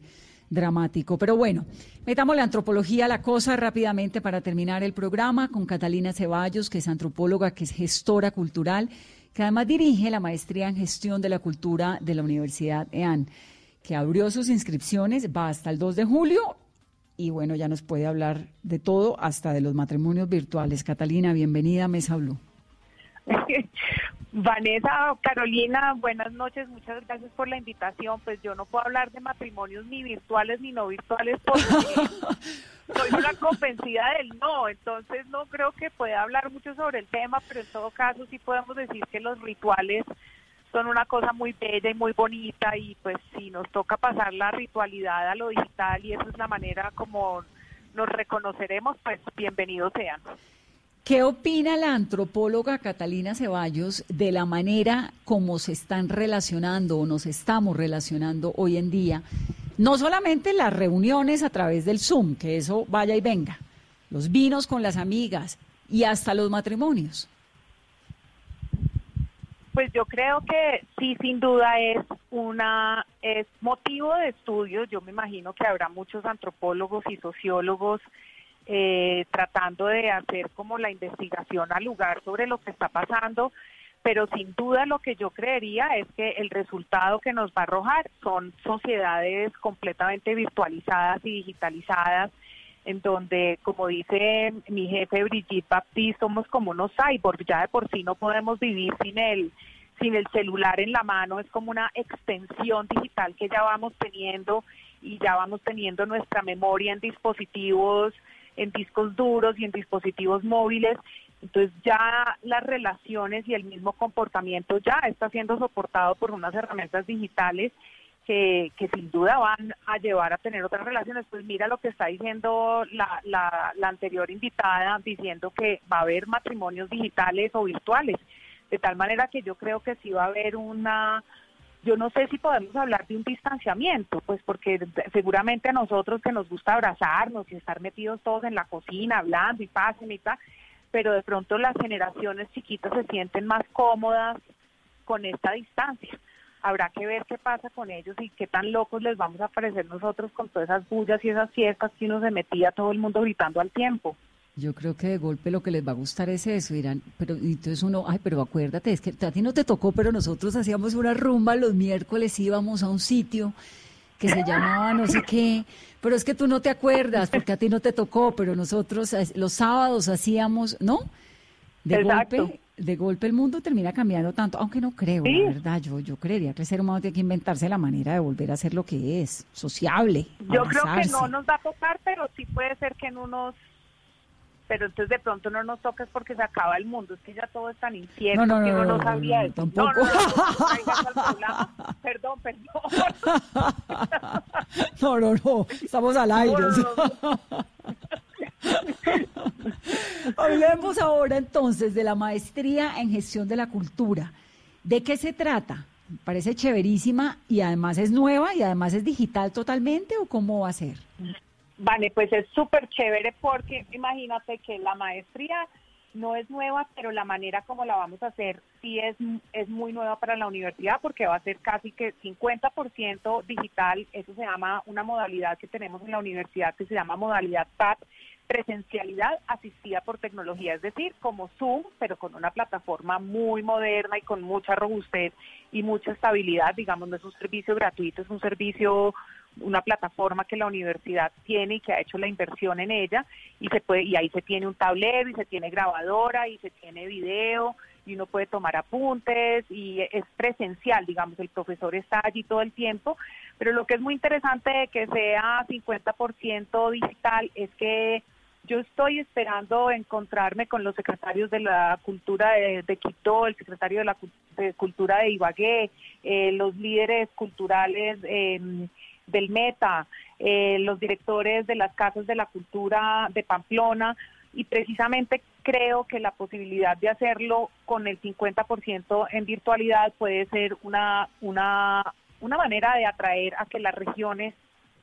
dramático. Pero bueno, metamos la antropología a la cosa rápidamente para terminar el programa con Catalina Ceballos, que es antropóloga, que es gestora cultural, que además dirige la maestría en gestión de la cultura de la Universidad EAN, que abrió sus inscripciones, va hasta el 2 de julio y bueno, ya nos puede hablar de todo, hasta de los matrimonios virtuales. Catalina, bienvenida a Mesa. Vanessa, Carolina, buenas noches, muchas gracias por la invitación. Pues yo no puedo hablar de matrimonios ni virtuales ni no virtuales porque soy una convencida del no, entonces no creo que pueda hablar mucho sobre el tema, pero en todo caso sí podemos decir que los rituales son una cosa muy bella y muy bonita y pues si nos toca pasar la ritualidad a lo digital y esa es la manera como nos reconoceremos, pues bienvenidos sean. ¿Qué opina la antropóloga Catalina Ceballos de la manera como se están relacionando o nos estamos relacionando hoy en día? No solamente las reuniones a través del Zoom, que eso vaya y venga, los vinos con las amigas y hasta los matrimonios. Pues yo creo que sí, sin duda es una es motivo de estudio. Yo me imagino que habrá muchos antropólogos y sociólogos eh, tratando de hacer como la investigación al lugar sobre lo que está pasando, pero sin duda lo que yo creería es que el resultado que nos va a arrojar son sociedades completamente virtualizadas y digitalizadas en donde, como dice mi jefe Brigitte Baptiste, somos como unos cyborgs, ya de por sí no podemos vivir sin el, sin el celular en la mano, es como una extensión digital que ya vamos teniendo y ya vamos teniendo nuestra memoria en dispositivos, en discos duros y en dispositivos móviles. Entonces ya las relaciones y el mismo comportamiento ya está siendo soportado por unas herramientas digitales que, sin duda van a llevar a tener otras relaciones. Pues mira lo que está diciendo la, la, anterior invitada, diciendo que va a haber matrimonios digitales o virtuales, de tal manera que yo creo que sí va a haber una yo no sé si podemos hablar de un distanciamiento, pues porque seguramente a nosotros que nos gusta abrazarnos y estar metidos todos en la cocina hablando y pasen y tal, pero de pronto las generaciones chiquitas se sienten más cómodas con esta distancia habrá que ver qué pasa con ellos y qué tan locos les vamos a parecer nosotros con todas esas bullas y esas fiestas que uno se metía todo el mundo gritando al tiempo. Yo creo que de golpe lo que les va a gustar es eso, dirán, pero entonces uno, ay, pero acuérdate, es que a ti no te tocó, pero nosotros hacíamos una rumba los miércoles, íbamos a un sitio que se llamaba no sé qué, pero es que tú no te acuerdas porque a ti no te tocó, pero nosotros eh, los sábados hacíamos, ¿no? De golpe de golpe el mundo termina cambiando tanto, aunque no creo, la verdad, yo, yo creería que el ser humano tiene que inventarse la manera de volver a ser lo que es, sociable. Yo creo que no nos va a tocar, pero sí puede ser que en unos pero entonces de pronto no nos toques porque se acaba el mundo, es que ya todo es tan incierto no, no, que uno no, sabía eso. Tampoco. perdón, perdón. no, no, no, estamos al aire. Hablemos ahora entonces de la maestría en gestión de la cultura. ¿De qué se trata? Parece chéverísima y además es nueva y además es digital totalmente o cómo va a ser? Vale, pues es súper chévere porque imagínate que la maestría no es nueva, pero la manera como la vamos a hacer sí es, es muy nueva para la universidad porque va a ser casi que 50% digital. Eso se llama una modalidad que tenemos en la universidad que se llama modalidad PAT, presencialidad asistida por tecnología, es decir, como Zoom, pero con una plataforma muy moderna y con mucha robustez y mucha estabilidad. Digamos, no es un servicio gratuito, es un servicio una plataforma que la universidad tiene y que ha hecho la inversión en ella y se puede y ahí se tiene un tablero y se tiene grabadora y se tiene video y uno puede tomar apuntes y es presencial, digamos, el profesor está allí todo el tiempo, pero lo que es muy interesante de que sea 50% digital es que yo estoy esperando encontrarme con los secretarios de la cultura de, Quito, el secretario de la cultura de Ibagué, eh, los líderes culturales em, del Meta, eh, los directores de las casas de la cultura de Pamplona y precisamente creo que la posibilidad de hacerlo con el 50% en virtualidad puede ser una, una, una manera de atraer a que las regiones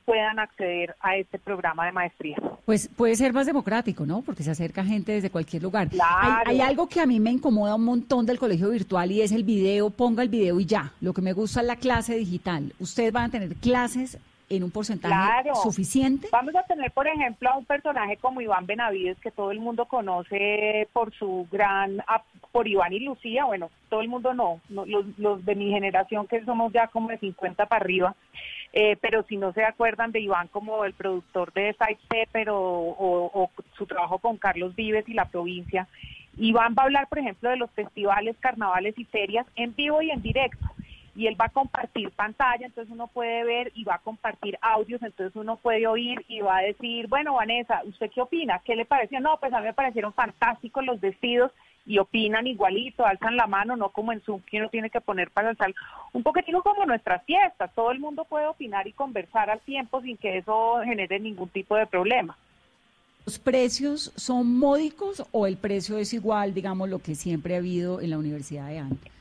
puedan acceder a este programa de maestría. Pues puede ser más democrático, ¿no? Porque se acerca gente desde cualquier lugar. Hay, algo que a mí me incomoda un montón del colegio virtual y es el video, ponga el video y ya. Lo que me gusta es la clase digital. Ustedes van a tener clases en un porcentaje Claro. suficiente? Vamos a tener, por ejemplo, a un personaje como Iván Benavides, que todo el mundo conoce por su gran, por Iván y Lucía, bueno, todo el mundo no, no, los, los de mi generación que somos ya como de 50 para arriba, eh, pero si no se acuerdan de Iván como el productor de Side Pepper o, o- o su trabajo con Carlos Vives y la provincia, Iván va a hablar, por ejemplo, de los festivales, carnavales y ferias en vivo y en directo. Y él va a compartir pantalla, entonces uno puede ver y va a compartir audios, entonces uno puede oír y va a decir, bueno, Vanessa, ¿usted qué opina? ¿Qué le pareció? No, pues a mí me parecieron fantásticos los vestidos y opinan igualito, alzan la mano, no como en Zoom que uno tiene que poner para alzar. Un poquitico como nuestras fiestas, todo el mundo puede opinar y conversar al tiempo sin que eso genere ningún tipo de problema. ¿Los precios son módicos o el precio es igual, digamos, lo que siempre ha habido en la Universidad de Ante?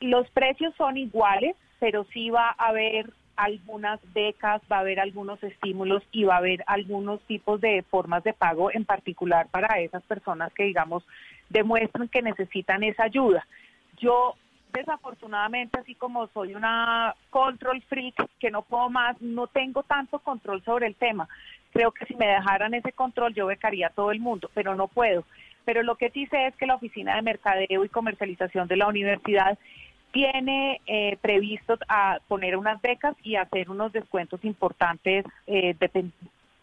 Los precios son iguales, pero sí va a haber algunas becas, va a haber algunos estímulos y va a haber algunos tipos de formas de pago en particular para esas personas que, digamos, demuestran que necesitan esa ayuda. Yo, desafortunadamente, así como soy una control freak, que no puedo más, no tengo tanto control sobre el tema. Creo que si me dejaran ese control, yo becaría a todo el mundo, pero no puedo. Pero lo que sí sé es que la Oficina de Mercadeo y Comercialización de la universidad tiene eh, previsto a poner unas becas y hacer unos descuentos importantes eh,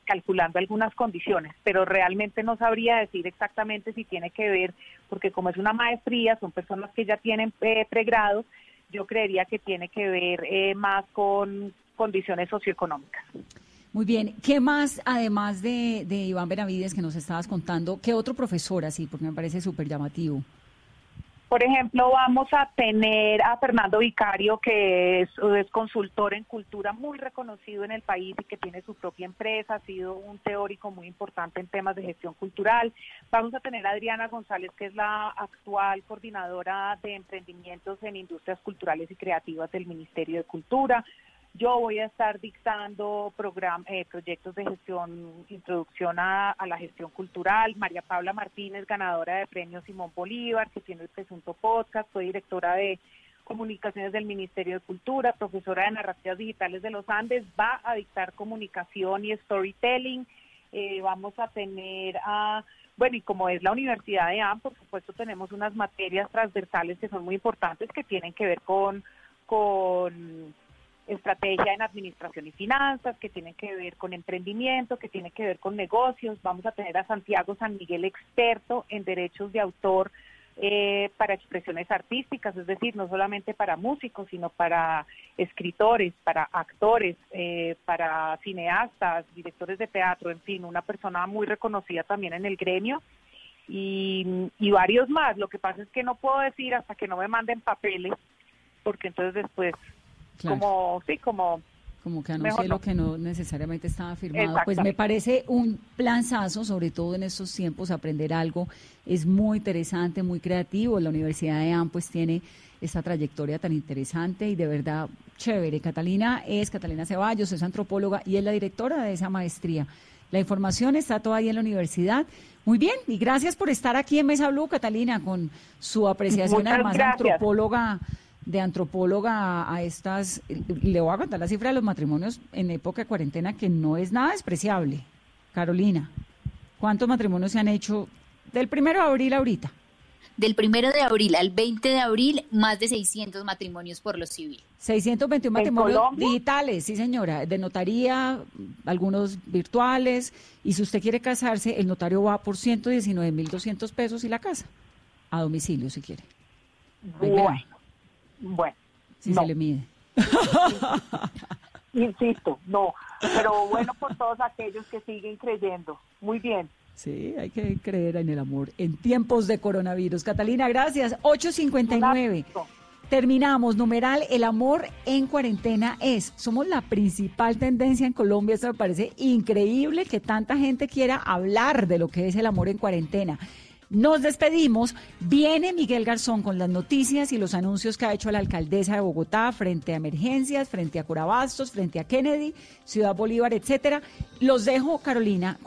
calculando algunas condiciones, pero realmente no sabría decir exactamente si tiene que ver, porque como es una maestría, son personas que ya tienen eh, pregrado, yo creería que tiene que ver eh, más con condiciones socioeconómicas. Muy bien, ¿qué más, además de, de Iván Benavides que nos estabas contando, qué otro profesor así? Porque me parece súper llamativo. Por ejemplo, vamos a tener a Fernando Vicario, que es, consultor en cultura muy reconocido en el país y que tiene su propia empresa, ha sido un teórico muy importante en temas de gestión cultural. Vamos a tener a Adriana González, que es la actual coordinadora de emprendimientos en industrias culturales y creativas del Ministerio de Cultura. Yo voy a estar dictando program- eh, proyectos de gestión, introducción a, la gestión cultural. María Paula Martínez, ganadora de premio Simón Bolívar, que tiene el presunto podcast, soy directora de comunicaciones del Ministerio de Cultura, profesora de narrativas digitales de los Andes, va a dictar comunicación y storytelling. Eh, vamos a tener a, bueno, y como es la Universidad de AM, por supuesto tenemos unas materias transversales que son muy importantes que tienen que ver con estrategia en administración y finanzas, que tienen que ver con emprendimiento, que tienen que ver con negocios. Vamos a tener a Santiago San Miguel experto en derechos de autor eh, para expresiones artísticas, es decir, no solamente para músicos, sino para escritores, para actores, eh, para cineastas, directores de teatro, en fin, una persona muy reconocida también en el gremio. Y, y varios más. Lo que pasa es que no puedo decir hasta que no me manden papeles, porque entonces después Claro. como sí como Como que anuncié no. lo que no necesariamente estaba firmado. Pues me parece un planzazo, sobre todo en estos tiempos, aprender algo. Es muy interesante, muy creativo. La Universidad de AM pues tiene esta trayectoria tan interesante y de verdad chévere. Catalina es Catalina Ceballos, es antropóloga y es la directora de esa maestría. La información está toda ahí en la universidad. Muy bien, y gracias por estar aquí en Mesa Blue, Catalina, con su apreciación Muchas además gracias. antropóloga de antropóloga a estas, le voy a contar la cifra de los matrimonios en época de cuarentena que no es nada despreciable. Carolina, ¿cuántos matrimonios se han hecho del primero de abril ahorita? Del primero de abril al 20 de abril, más de 600 matrimonios por lo civil. 621 matrimonios digitales, sí señora, de notaría, algunos virtuales, y si usted quiere casarse, el notario va por 119.200 pesos y la casa, a domicilio si quiere. Bueno bueno Si no. se le mide. insisto no pero bueno por todos aquellos que siguen creyendo muy bien Sí, hay que creer en el amor en tiempos de coronavirus. Catalina, gracias. 859. Terminamos. Numeral, el amor en cuarentena es. Somos la principal tendencia en Colombia. Esto me parece increíble que tanta gente quiera hablar de lo que es el amor en cuarentena. Nos despedimos. Viene Miguel Garzón con las noticias y los anuncios que ha hecho la alcaldesa de Bogotá frente a emergencias, frente a Corabastos, frente a Kennedy, Ciudad Bolívar, etcétera. Los dejo, Carolina. con